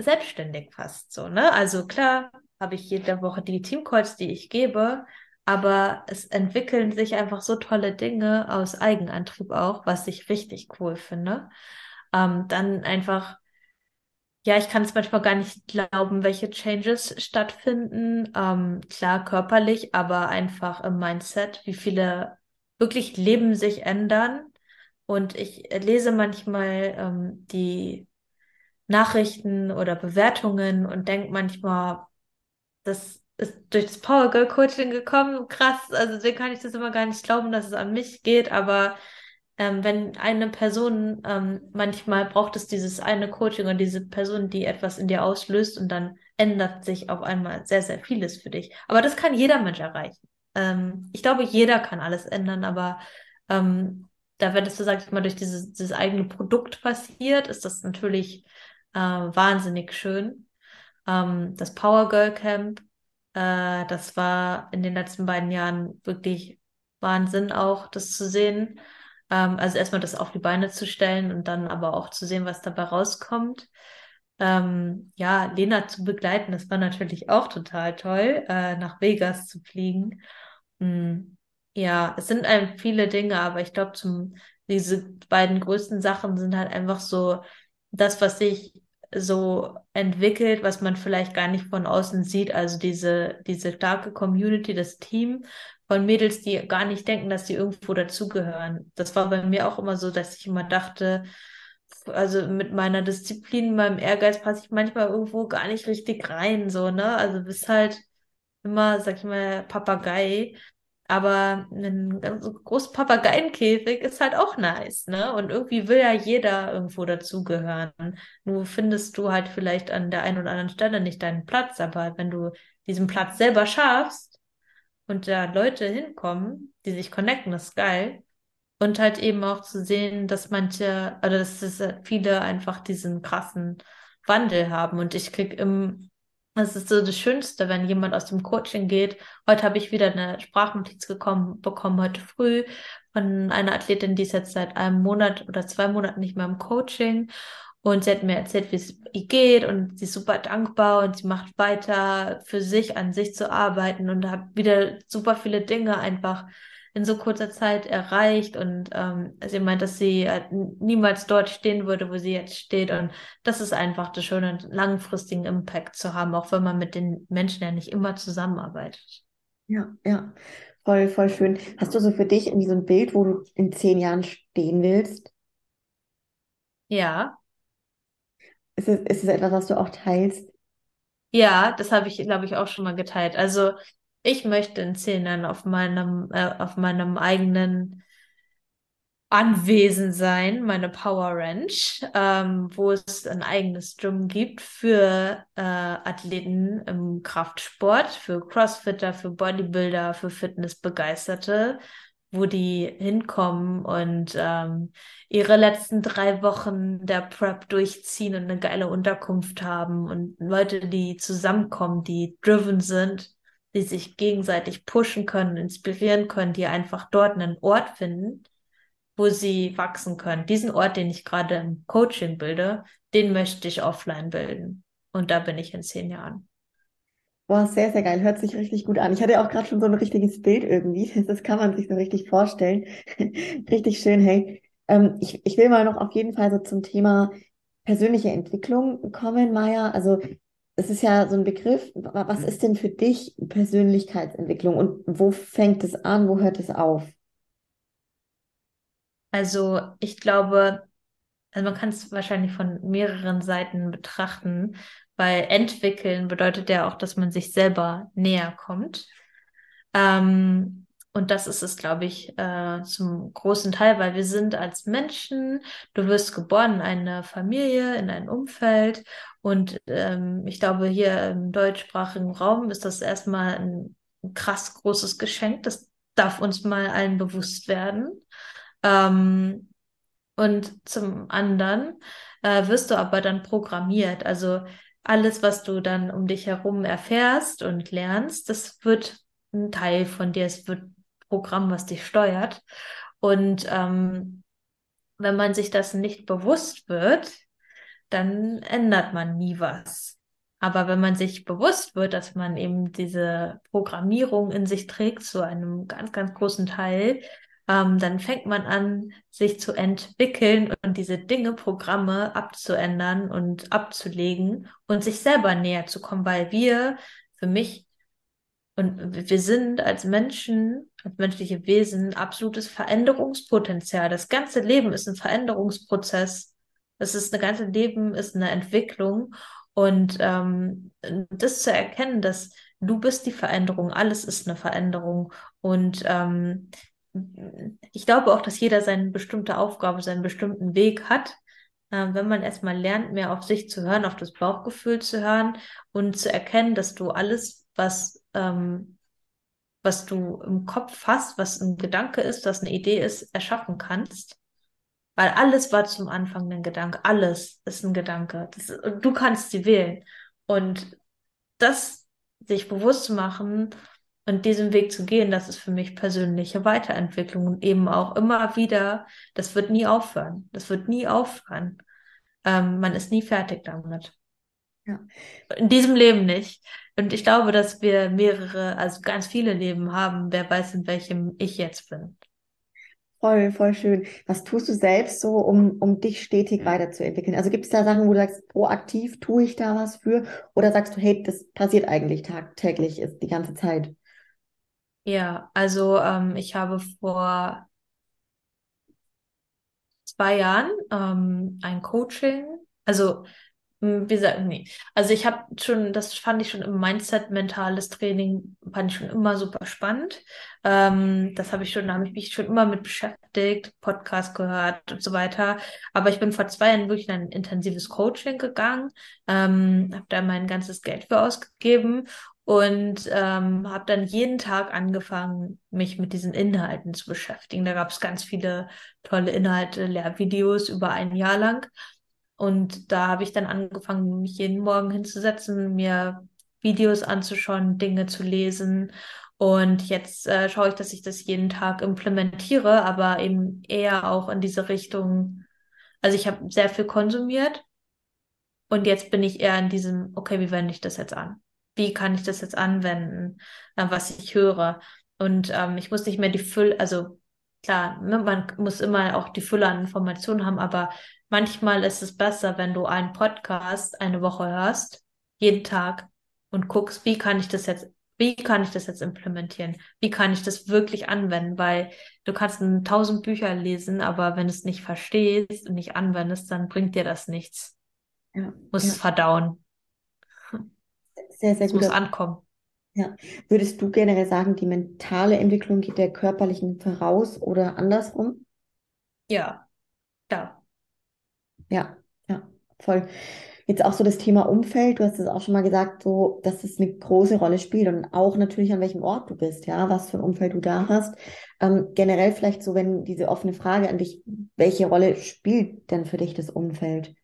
selbstständig fast so, ne? Also klar habe ich jede Woche die Teamcalls, die ich gebe, aber es entwickeln sich einfach so tolle Dinge aus Eigenantrieb auch, was ich richtig cool finde. Ähm, dann einfach, ja, ich kann es manchmal gar nicht glauben, welche Changes stattfinden. Ähm, klar, körperlich, aber einfach im Mindset, wie viele wirklich Leben sich ändern. Und ich lese manchmal ähm, die Nachrichten oder Bewertungen und denke manchmal, das ist durch das Power Girl Coaching gekommen. Krass, also deswegen kann ich das immer gar nicht glauben, dass es an mich geht, aber ähm, wenn eine Person, ähm, manchmal braucht es dieses eine Coaching und diese Person, die etwas in dir auslöst und dann ändert sich auf einmal sehr, sehr vieles für dich. Aber das kann jeder Mensch erreichen. Ähm, ich glaube, jeder kann alles ändern, aber ähm, da, wenn das so, sag ich mal, durch dieses, dieses eigene Produkt passiert, ist das natürlich äh, wahnsinnig schön. Ähm, das Power Girl Camp äh, das war in den letzten beiden Jahren wirklich Wahnsinn auch, das zu sehen. Ähm, also erstmal das auf die Beine zu stellen und dann aber auch zu sehen, was dabei rauskommt. Ähm, ja, Lena zu begleiten, das war natürlich auch total toll, äh, nach Vegas zu fliegen. Mhm. Ja, es sind einem viele Dinge, aber ich glaube, diese beiden größten Sachen sind halt einfach so das, was ich so entwickelt, was man vielleicht gar nicht von außen sieht. Also diese, diese starke Community, das Team von Mädels, die gar nicht denken, dass sie irgendwo dazugehören. Das war bei mir auch immer so, dass ich immer dachte, also mit meiner Disziplin, meinem Ehrgeiz passe ich manchmal irgendwo gar nicht richtig rein, so, ne? Also bist halt immer, sag ich mal, Papagei. Aber ein ganz großer Papageienkäfig ist halt auch nice, ne? Und irgendwie will ja jeder irgendwo dazugehören. Nur findest du halt vielleicht an der einen oder anderen Stelle nicht deinen Platz, aber wenn du diesen Platz selber schaffst und da Leute hinkommen, die sich connecten, das ist geil. Und halt eben auch zu sehen, dass manche, oder dass es viele einfach diesen krassen Wandel haben. Und ich krieg im das ist so das Schönste, wenn jemand aus dem Coaching geht. Heute habe ich wieder eine Sprachnotiz gekommen, bekommen, heute früh von einer Athletin, die ist jetzt seit einem Monat oder zwei Monaten nicht mehr im Coaching. Und sie hat mir erzählt, wie es ihr geht und sie ist super dankbar und sie macht weiter für sich, an sich zu arbeiten und hat wieder super viele Dinge einfach in so kurzer Zeit erreicht und ähm, sie meint, dass sie halt niemals dort stehen würde, wo sie jetzt steht und das ist einfach das Schöne, langfristigen Impact zu haben, auch wenn man mit den Menschen ja nicht immer zusammenarbeitet. Ja, ja, voll, voll schön. Hast du so für dich irgendwie so ein Bild, wo du in zehn Jahren stehen willst? Ja. Ist es, ist es etwas, was du auch teilst? Ja, das habe ich, glaube ich, auch schon mal geteilt. Also ich möchte in zehn Jahren auf meinem, äh, auf meinem eigenen Anwesen sein, meine Power Ranch, ähm, wo es ein eigenes Gym gibt für äh, Athleten im Kraftsport, für Crossfitter, für Bodybuilder, für Fitnessbegeisterte, wo die hinkommen und ähm, ihre letzten drei Wochen der Prep durchziehen und eine geile Unterkunft haben und Leute, die zusammenkommen, die driven sind, die sich gegenseitig pushen können, inspirieren können, die einfach dort einen Ort finden, wo sie wachsen können. Diesen Ort, den ich gerade im Coaching bilde, den möchte ich offline bilden. Und da bin ich in zehn Jahren. Boah, sehr, sehr geil. Hört sich richtig gut an. Ich hatte auch gerade schon so ein richtiges Bild irgendwie. [LAUGHS] Das kann man sich so richtig vorstellen. [LAUGHS] richtig schön, hey. Ähm, ich, ich will mal noch auf jeden Fall so zum Thema persönliche Entwicklung kommen, Maya. Also es ist ja so ein Begriff. Was ist denn für dich Persönlichkeitsentwicklung und wo fängt es an, wo hört es auf? Also ich glaube, also man kann es wahrscheinlich von mehreren Seiten betrachten. Weil entwickeln bedeutet ja auch, dass man sich selber näher kommt. Ähm, und das ist es, glaube ich, äh, zum großen Teil, weil wir sind als Menschen, du wirst geboren in eine Familie, in ein Umfeld. Und ähm, ich glaube, hier im deutschsprachigen Raum ist das erstmal ein, krass großes Geschenk. Das darf uns mal allen bewusst werden. Ähm, und zum anderen äh, wirst du aber dann programmiert. Also alles, was du dann um dich herum erfährst und lernst, das wird ein Teil von dir, es wird Programm, was dich steuert. Und ähm, wenn man sich das nicht bewusst wird, dann ändert man nie was. Aber wenn man sich bewusst wird, dass man eben diese Programmierung in sich trägt, zu einem ganz, ganz großen Teil, ähm, dann fängt man an, sich zu entwickeln und diese Dinge, Programme abzuändern und abzulegen und sich selber näher zu kommen, weil wir, für mich, und wir sind als Menschen, als menschliche Wesen, absolutes Veränderungspotenzial. Das ganze Leben ist ein Veränderungsprozess. Das ist, eine ganze Leben ist eine Entwicklung. Und ähm, das zu erkennen, dass du bist die Veränderung, alles ist eine Veränderung. Und ähm, ich glaube auch, dass jeder seine bestimmte Aufgabe, seinen bestimmten Weg hat. Äh, wenn man erstmal lernt, mehr auf sich zu hören, auf das Bauchgefühl zu hören und zu erkennen, dass du alles, was, ähm, was du im Kopf hast, was ein Gedanke ist, was eine Idee ist, erschaffen kannst. Weil alles war zum Anfang ein Gedanke. Alles ist ein Gedanke. Das, du kannst sie wählen. Und das sich bewusst zu machen, und diesen Weg zu gehen, das ist für mich persönliche Weiterentwicklung und eben auch immer wieder, das wird nie aufhören. Das wird nie aufhören. Ähm, man ist nie fertig damit. Ja. In diesem Leben nicht. Und ich glaube, dass wir mehrere, also ganz viele Leben haben. Wer weiß, in welchem ich jetzt bin. Voll, voll schön. Was tust du selbst so, um, um dich stetig weiterzuentwickeln? Also gibt es da Sachen, wo du sagst, proaktiv tue ich da was für? Oder sagst du, hey, das passiert eigentlich tagtäglich, ist die ganze Zeit? Ja, also ähm, ich habe vor zwei Jahren ähm, ein Coaching, also hm, wie gesagt, nee. Also ich habe schon, das fand ich schon im Mindset, mentales Training, fand ich schon immer super spannend. Ähm, das habe ich schon, da habe ich mich schon immer mit beschäftigt, Podcast gehört und so weiter. Aber ich bin vor zwei Jahren wirklich in ein intensives Coaching gegangen, ähm, habe da mein ganzes Geld für ausgegeben und ähm, habe dann jeden Tag angefangen, mich mit diesen Inhalten zu beschäftigen. Da gab es ganz viele tolle Inhalte, Lehrvideos über ein Jahr lang. Und da habe ich dann angefangen, mich jeden Morgen hinzusetzen, mir Videos anzuschauen, Dinge zu lesen. Und jetzt äh, schaue ich, dass ich das jeden Tag implementiere, aber eben eher auch in diese Richtung. Also ich habe sehr viel konsumiert Und jetzt bin ich eher in diesem, okay, wie wende ich das jetzt an? Wie kann ich das jetzt anwenden, äh, was ich höre? Und ähm, ich muss nicht mehr die Fülle, also klar, ne, man muss immer auch die Fülle an Informationen haben, aber manchmal ist es besser, wenn du einen Podcast eine Woche hörst, jeden Tag und guckst, wie kann ich das jetzt, wie kann ich das jetzt implementieren? Wie kann ich das wirklich anwenden? Weil du kannst tausend Bücher lesen, aber wenn du es nicht verstehst und nicht anwendest, dann bringt dir das nichts. Ja, muss ja. es verdauen. Sehr, sehr gut. muss ankommen. Ja. Würdest du generell sagen, die mentale Entwicklung geht der körperlichen voraus oder andersrum? Ja, ja. Ja, ja, voll. Jetzt auch so das Thema Umfeld, du hast es auch schon mal gesagt, so, dass es eine große Rolle spielt und auch natürlich an welchem Ort du bist, ja, was für ein Umfeld du da hast. Ähm, generell vielleicht so, wenn diese offene Frage an dich, welche Rolle spielt denn für dich das Umfeld?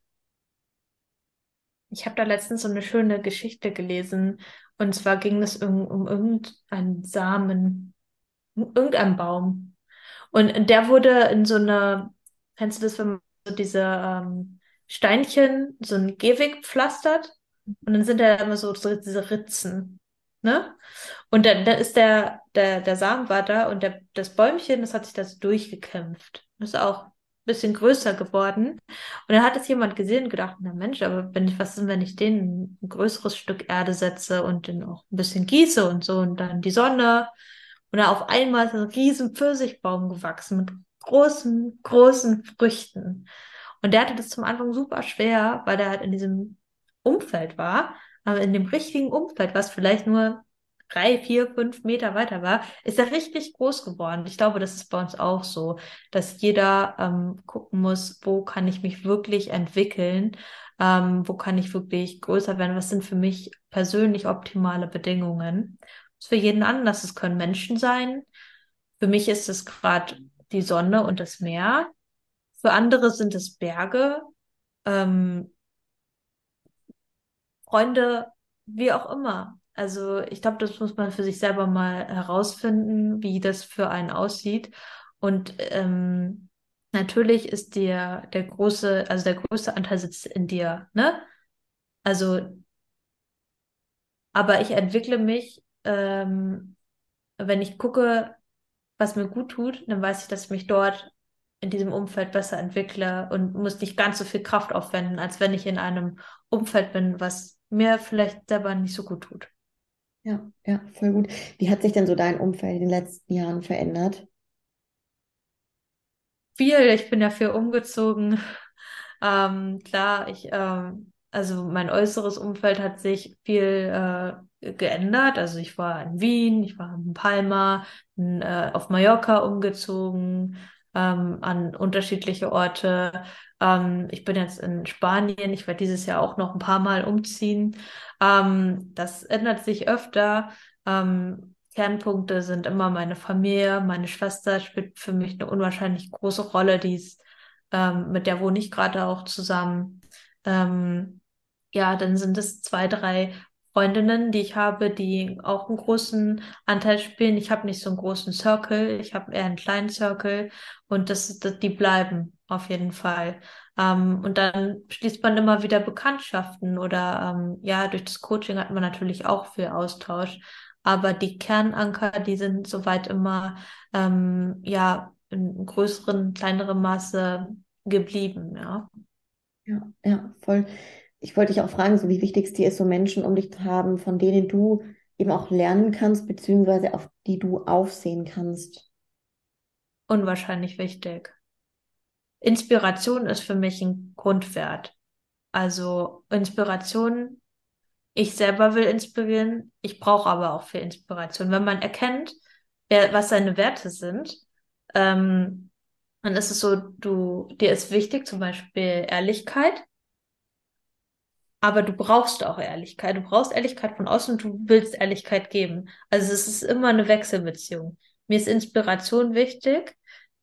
Ich habe da letztens so eine schöne Geschichte gelesen. Und zwar ging es um, um irgendeinen Samen, um irgendeinen Baum. Und der wurde in so eine, kennst du das, wenn man so diese ähm, Steinchen, so ein Gehweg pflastert? Und dann sind da immer so, so diese Ritzen. Ne? Und dann, dann ist der, der, der Samen war da und der, das Bäumchen, das hat sich das durchgekämpft. Das ist auch bisschen größer geworden. Und dann hat es jemand gesehen und gedacht, na Mensch, aber wenn ich, was ist, wenn ich den ein größeres Stück Erde setze und den auch ein bisschen gieße und so und dann die Sonne. Und dann auf einmal ist ein riesen Pfirsichbaum gewachsen mit großen, großen Früchten. Und der hatte das zum Anfang super schwer, weil der halt in diesem Umfeld war, aber in dem richtigen Umfeld, was vielleicht nur drei, vier, fünf Meter weiter war, ist er richtig groß geworden. Ich glaube, das ist bei uns auch so, dass jeder ähm, gucken muss, wo kann ich mich wirklich entwickeln, ähm, wo kann ich wirklich größer werden, was sind für mich persönlich optimale Bedingungen. Das ist für jeden anders. Es können Menschen sein. Für mich ist es gerade die Sonne und das Meer. Für andere sind es Berge, ähm, Freunde, wie auch immer. Also ich glaube, das muss man für sich selber mal herausfinden, wie das für einen aussieht. Und ähm, natürlich ist dir der große, also der größte Anteil sitzt in dir, ne? Also, aber ich entwickle mich, ähm, wenn ich gucke, was mir gut tut, dann weiß ich, dass ich mich dort in diesem Umfeld besser entwickle und muss nicht ganz so viel Kraft aufwenden, als wenn ich in einem Umfeld bin, was mir vielleicht selber nicht so gut tut. Ja, ja, voll gut. Wie hat sich denn so dein Umfeld in den letzten Jahren verändert? Viel, ich bin ja viel umgezogen. [LAUGHS] Ähm, klar, ich, ähm, also mein äußeres Umfeld hat sich viel äh, geändert. Also ich war in Wien, ich war in Palma, in, äh, auf Mallorca umgezogen, ähm, an unterschiedliche Orte. Ähm, ich bin jetzt in Spanien. Ich werde dieses Jahr auch noch ein paar Mal umziehen. Ähm, das ändert sich öfter. Ähm, Kernpunkte sind immer meine Familie. Meine Schwester spielt für mich eine unwahrscheinlich große Rolle. Die ist, ähm, mit der wohne ich gerade auch zusammen. Ähm, ja, dann sind es zwei, drei Freundinnen, die ich habe, die auch einen großen Anteil spielen. Ich habe nicht so einen großen Circle, ich habe eher einen kleinen Circle und das, das die bleiben auf jeden Fall. Ähm, und dann schließt man immer wieder Bekanntschaften oder ähm, ja, durch das Coaching hat man natürlich auch viel Austausch. Aber die Kernanker, die sind soweit immer ähm, ja in größeren, kleineren Maße geblieben, ja. Ja, ja, voll ich wollte dich auch fragen, so wie wichtig es dir ist, so Menschen um dich zu haben, von denen du eben auch lernen kannst, beziehungsweise auf die du aufsehen kannst. Unwahrscheinlich wichtig. Inspiration ist für mich ein Grundwert. Also Inspiration, ich selber will inspirieren, ich brauche aber auch viel Inspiration. Wenn man erkennt, wer, was seine Werte sind, ähm, dann ist es so, du, dir ist wichtig, zum Beispiel Ehrlichkeit, aber du brauchst auch Ehrlichkeit. Du brauchst Ehrlichkeit von außen und du willst Ehrlichkeit geben. Also es ist immer eine Wechselbeziehung. Mir ist Inspiration wichtig.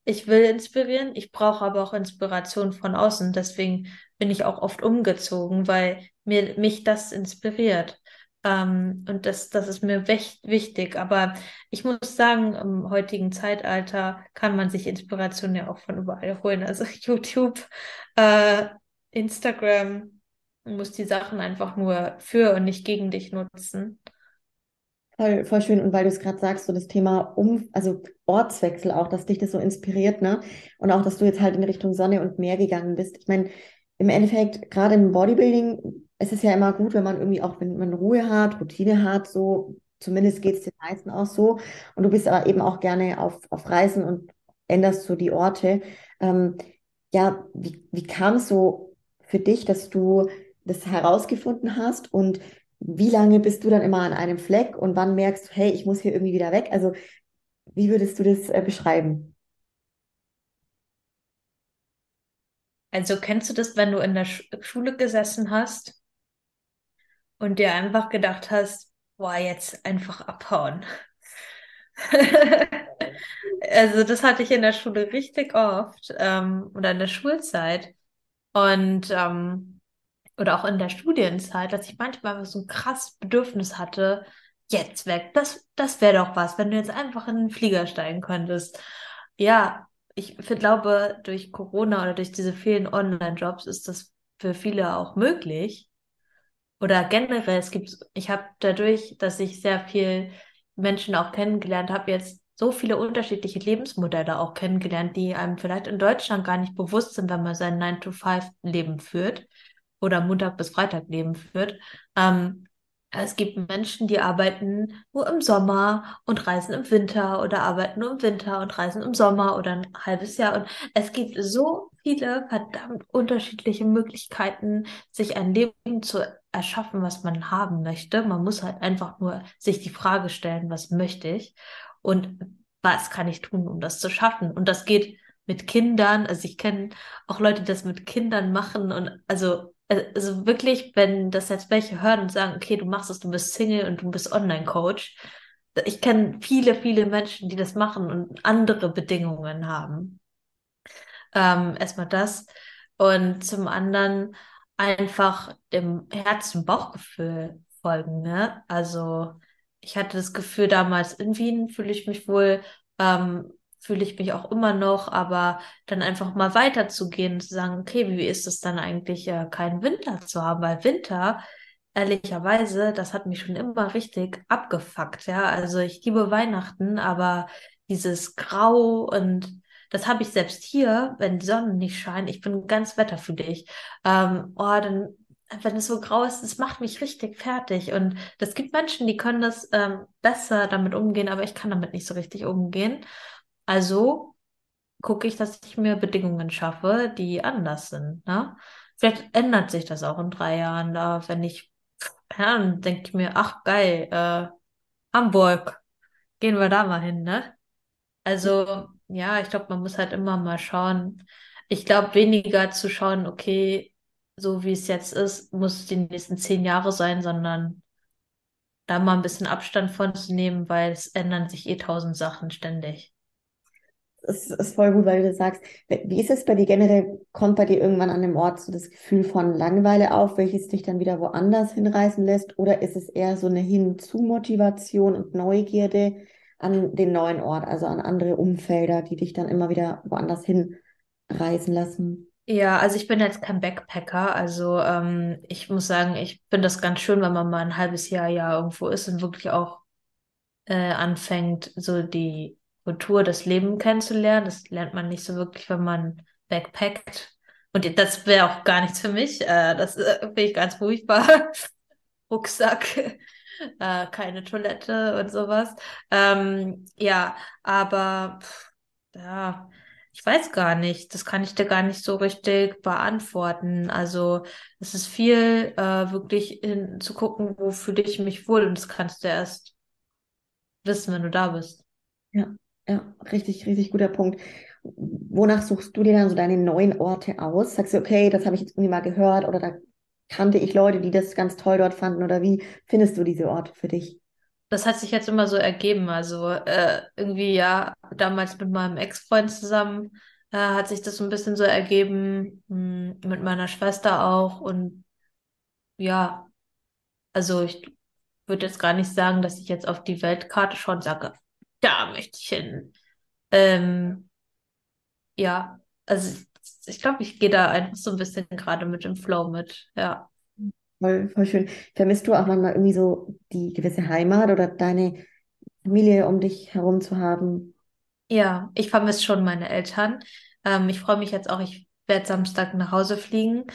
Ich will inspirieren. Ich brauche aber auch Inspiration von außen. Deswegen bin ich auch oft umgezogen, weil mir, mich das inspiriert. Ähm, und das, das ist mir wichtig. Aber ich muss sagen, im heutigen Zeitalter kann man sich Inspiration ja auch von überall holen. Also [LAUGHS] YouTube, äh, Instagram, Du musst die Sachen einfach nur für und nicht gegen dich nutzen. Voll, voll schön. Und weil du es gerade sagst, so das Thema um, also Ortswechsel auch, dass dich das so inspiriert, ne? Und auch, dass du jetzt halt in Richtung Sonne und Meer gegangen bist. Ich meine, im Endeffekt, gerade im Bodybuilding, es ist ja immer gut, wenn man irgendwie auch, wenn man Ruhe hat, Routine hat, so, zumindest geht es den meisten auch so. Und du bist aber eben auch gerne auf, auf Reisen und änderst so die Orte. Ähm, ja, wie, wie kam es so für dich, dass du das herausgefunden hast und wie lange bist du dann immer an einem Fleck und wann merkst du, hey, ich muss hier irgendwie wieder weg? Also, wie würdest du das äh, beschreiben? Also kennst du das, wenn du in der Sch Schule gesessen hast und dir einfach gedacht hast, boah, jetzt einfach abhauen. [LAUGHS] Also das hatte ich in der Schule richtig oft ähm, oder in der Schulzeit und ähm, oder auch in der Studienzeit, dass ich manchmal so ein krasses Bedürfnis hatte, jetzt weg. Das, das wäre doch was, wenn du jetzt einfach in den Flieger steigen könntest. Ja, ich glaube, durch Corona oder durch diese vielen Online-Jobs ist das für viele auch möglich. Oder generell, es gibt, ich habe dadurch, dass ich sehr viel Menschen auch kennengelernt habe, jetzt so viele unterschiedliche Lebensmodelle auch kennengelernt, die einem vielleicht in Deutschland gar nicht bewusst sind, wenn man sein 9-to-5-Leben führt oder Montag bis Freitag Leben führt. Ähm, es gibt Menschen, die arbeiten nur im Sommer und reisen im Winter oder arbeiten nur im Winter und reisen im Sommer oder ein halbes Jahr. Und es gibt so viele verdammt unterschiedliche Möglichkeiten, sich ein Leben zu erschaffen, was man haben möchte. Man muss halt einfach nur sich die Frage stellen, was möchte ich und was kann ich tun, um das zu schaffen. Und das geht mit Kindern. Also ich kenne auch Leute, die das mit Kindern machen und also also wirklich, wenn das jetzt welche hören und sagen, okay, du machst es, du bist Single und du bist Online-Coach. Ich kenne viele, viele Menschen, die das machen und andere Bedingungen haben. Ähm, erstmal das. Und zum anderen einfach dem Herzen-Bauchgefühl folgen. Ne? Also ich hatte das Gefühl damals in Wien fühle ich mich wohl ähm, fühle ich mich auch immer noch, aber dann einfach mal weiterzugehen, zu sagen, okay, wie ist es dann eigentlich, äh, keinen Winter zu haben? Weil Winter, ehrlicherweise, das hat mich schon immer richtig abgefuckt, ja. Also ich liebe Weihnachten, aber dieses Grau und das habe ich selbst hier, wenn die Sonne nicht scheint, ich bin ganz wetterfühlig. Ähm, oh, dann wenn es so grau ist, das macht mich richtig fertig. Und es gibt Menschen, die können das ähm, besser damit umgehen, aber ich kann damit nicht so richtig umgehen. Also gucke ich, dass ich mir Bedingungen schaffe, die anders sind. Ne? Vielleicht ändert sich das auch in drei Jahren, da, wenn ich, ja, dann denke ich mir, ach geil, äh, Hamburg, gehen wir da mal hin, ne? Also, ja, ich glaube, man muss halt immer mal schauen. Ich glaube, weniger zu schauen, okay, so wie es jetzt ist, muss es die nächsten zehn Jahre sein, sondern da mal ein bisschen Abstand von zu nehmen, weil es ändern sich eh tausend Sachen ständig es ist voll gut, weil du das sagst. Wie ist es bei dir generell? Kommt bei dir irgendwann an dem Ort so das Gefühl von Langeweile auf, welches dich dann wieder woanders hinreißen lässt? Oder ist es eher so eine Hinzu-Motivation und Neugierde an den neuen Ort, also an andere Umfelder, die dich dann immer wieder woanders hinreißen lassen? Ja, also ich bin jetzt kein Backpacker. Also ähm, ich muss sagen, ich finde das ganz schön, wenn man mal ein halbes Jahr ja irgendwo ist und wirklich auch äh, anfängt, so die Kultur, das Leben kennenzulernen. Das lernt man nicht so wirklich, wenn man backpackt. Und das wäre auch gar nichts für mich. Äh, das äh, finde ich ganz furchtbar. [LAUGHS] Rucksack, [LAUGHS] äh, keine Toilette und sowas. Ähm, ja, aber ja, ich weiß gar nicht. Das kann ich dir gar nicht so richtig beantworten. Also es ist viel äh, wirklich hin, zu gucken, wo fühle ich mich wohl. Und das kannst du erst wissen, wenn du da bist. Ja. Ja, richtig, richtig guter Punkt. Wonach suchst du dir dann so deine neuen Orte aus? Sagst du, okay, das habe ich jetzt irgendwie mal gehört oder da kannte ich Leute, die das ganz toll dort fanden oder wie findest du diese Orte für dich? Das hat sich jetzt immer so ergeben. Also äh, irgendwie ja, damals mit meinem Ex-Freund zusammen äh, hat sich das so ein bisschen so ergeben, mh, hm, mit meiner Schwester auch. Und ja, also ich würde jetzt gar nicht sagen, dass ich jetzt auf die Weltkarte schon sage, da möchte ich hin. Ähm, ja, also ich glaube, ich gehe da einfach so ein bisschen gerade mit dem Flow mit, ja. Voll, voll schön. Vermisst du auch manchmal irgendwie so die gewisse Heimat oder deine Familie um dich herum zu haben? Ja, ich vermisse schon meine Eltern. Ähm, ich freue mich jetzt auch, ich werde Samstag nach Hause fliegen,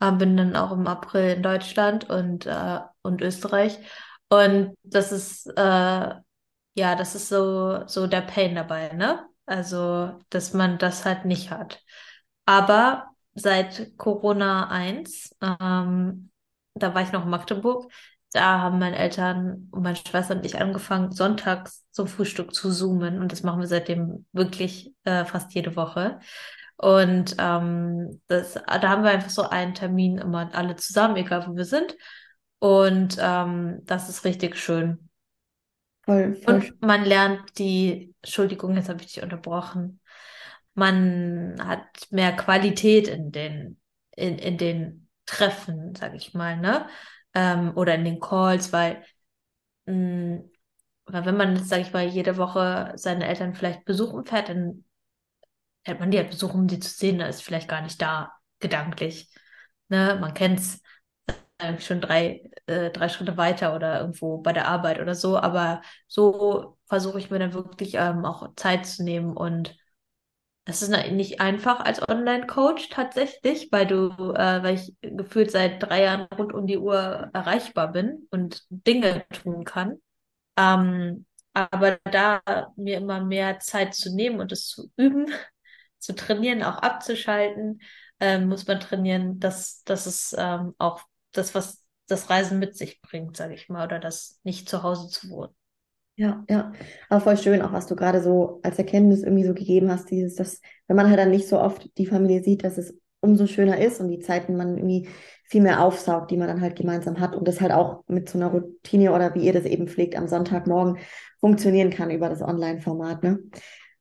äh, bin dann auch im April in Deutschland und, äh, und Österreich. Und das ist, äh, ja, das ist so, so der Pain dabei, ne? Also, dass man das halt nicht hat. Aber seit Corona 1, ähm, da war ich noch in Magdeburg, da haben meine Eltern und meine Schwester und ich angefangen, sonntags zum Frühstück zu zoomen. Und das machen wir seitdem wirklich äh, fast jede Woche. Und ähm, das, da haben wir einfach so einen Termin immer alle zusammen, egal wo wir sind. Und ähm, das ist richtig schön. Voll, voll Und man lernt die, Entschuldigung, jetzt habe ich dich unterbrochen. Man hat mehr Qualität in den, in, in den Treffen, sag ich mal, ne? ähm, oder in den Calls, weil, mh, mm, weil wenn man sage ich mal, jede Woche seine Eltern vielleicht besuchen fährt, dann fährt man die halt besuchen, um die zu sehen, da ist vielleicht gar nicht da, gedanklich. Ne? Man kennt es eigentlich schon drei, äh, drei Schritte weiter oder irgendwo bei der Arbeit oder so, aber so versuche ich mir dann wirklich ähm, auch Zeit zu nehmen und das ist nicht einfach als Online-Coach tatsächlich, weil du, äh, weil ich gefühlt seit drei Jahren rund um die Uhr erreichbar bin und Dinge tun kann. Ähm, aber da mir immer mehr Zeit zu nehmen und es zu üben, zu trainieren, auch abzuschalten, ähm, muss man trainieren, dass das ist ähm, auch das, was das Reisen mit sich bringt, sage ich mal, oder das nicht zu Hause zu wohnen. Ja, ja. Aber voll schön, auch was du gerade so als Erkenntnis irgendwie so gegeben hast, dieses, dass, wenn man halt dann nicht so oft die Familie sieht, dass es umso schöner ist und die Zeiten man irgendwie viel mehr aufsaugt, die man dann halt gemeinsam hat und das halt auch mit so einer Routine oder wie ihr das eben pflegt am Sonntagmorgen funktionieren kann über das Online-Format, ne?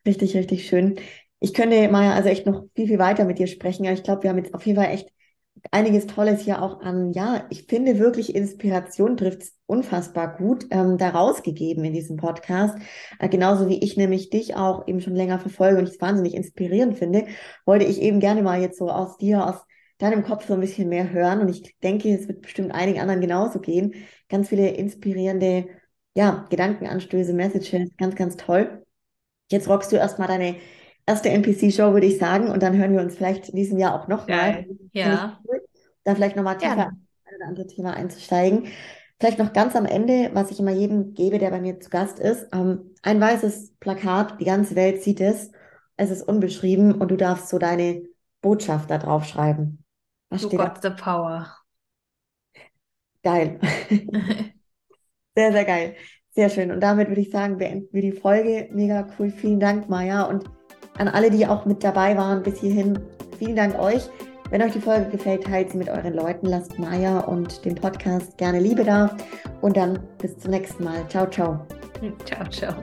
Richtig, richtig schön. Ich könnte, Maja, also echt noch viel, viel weiter mit dir sprechen, aber ich glaube, wir haben jetzt auf jeden Fall echt einiges Tolles hier auch an, ja, ich finde wirklich Inspiration trifft unfassbar gut ähm, da rausgegeben in diesem Podcast. Äh, genauso wie ich nämlich dich auch eben schon länger verfolge und ich es wahnsinnig inspirierend finde, wollte ich eben gerne mal jetzt so aus dir, aus deinem Kopf so ein bisschen mehr hören und ich denke, es wird bestimmt einigen anderen genauso gehen. Ganz viele inspirierende, ja, Gedankenanstöße, Messages, ganz, ganz toll. Jetzt rockst du erstmal deine erste NPC-Show, würde ich sagen. Und dann hören wir uns vielleicht in diesem Jahr auch nochmal. Ja. Cool, da vielleicht nochmal tiefer ja. in ein oder andere Thema einzusteigen. Vielleicht noch ganz am Ende, was ich immer jedem gebe, der bei mir zu Gast ist. Ähm, ein weißes Plakat, die ganze Welt sieht es. Es ist unbeschrieben und du darfst so deine Botschaft da drauf schreiben. Was you got da? the power. Geil. [LAUGHS] sehr, sehr geil. Sehr schön. Und damit würde ich sagen, beenden wir die Folge. Mega cool. Vielen Dank, Maja. Und an alle, die auch mit dabei waren bis hierhin, vielen Dank euch. Wenn euch die Folge gefällt, teilt sie mit euren Leuten, lasst Maya und dem Podcast gerne Liebe da und dann bis zum nächsten Mal. Ciao, ciao. [LAUGHS] Ciao, ciao.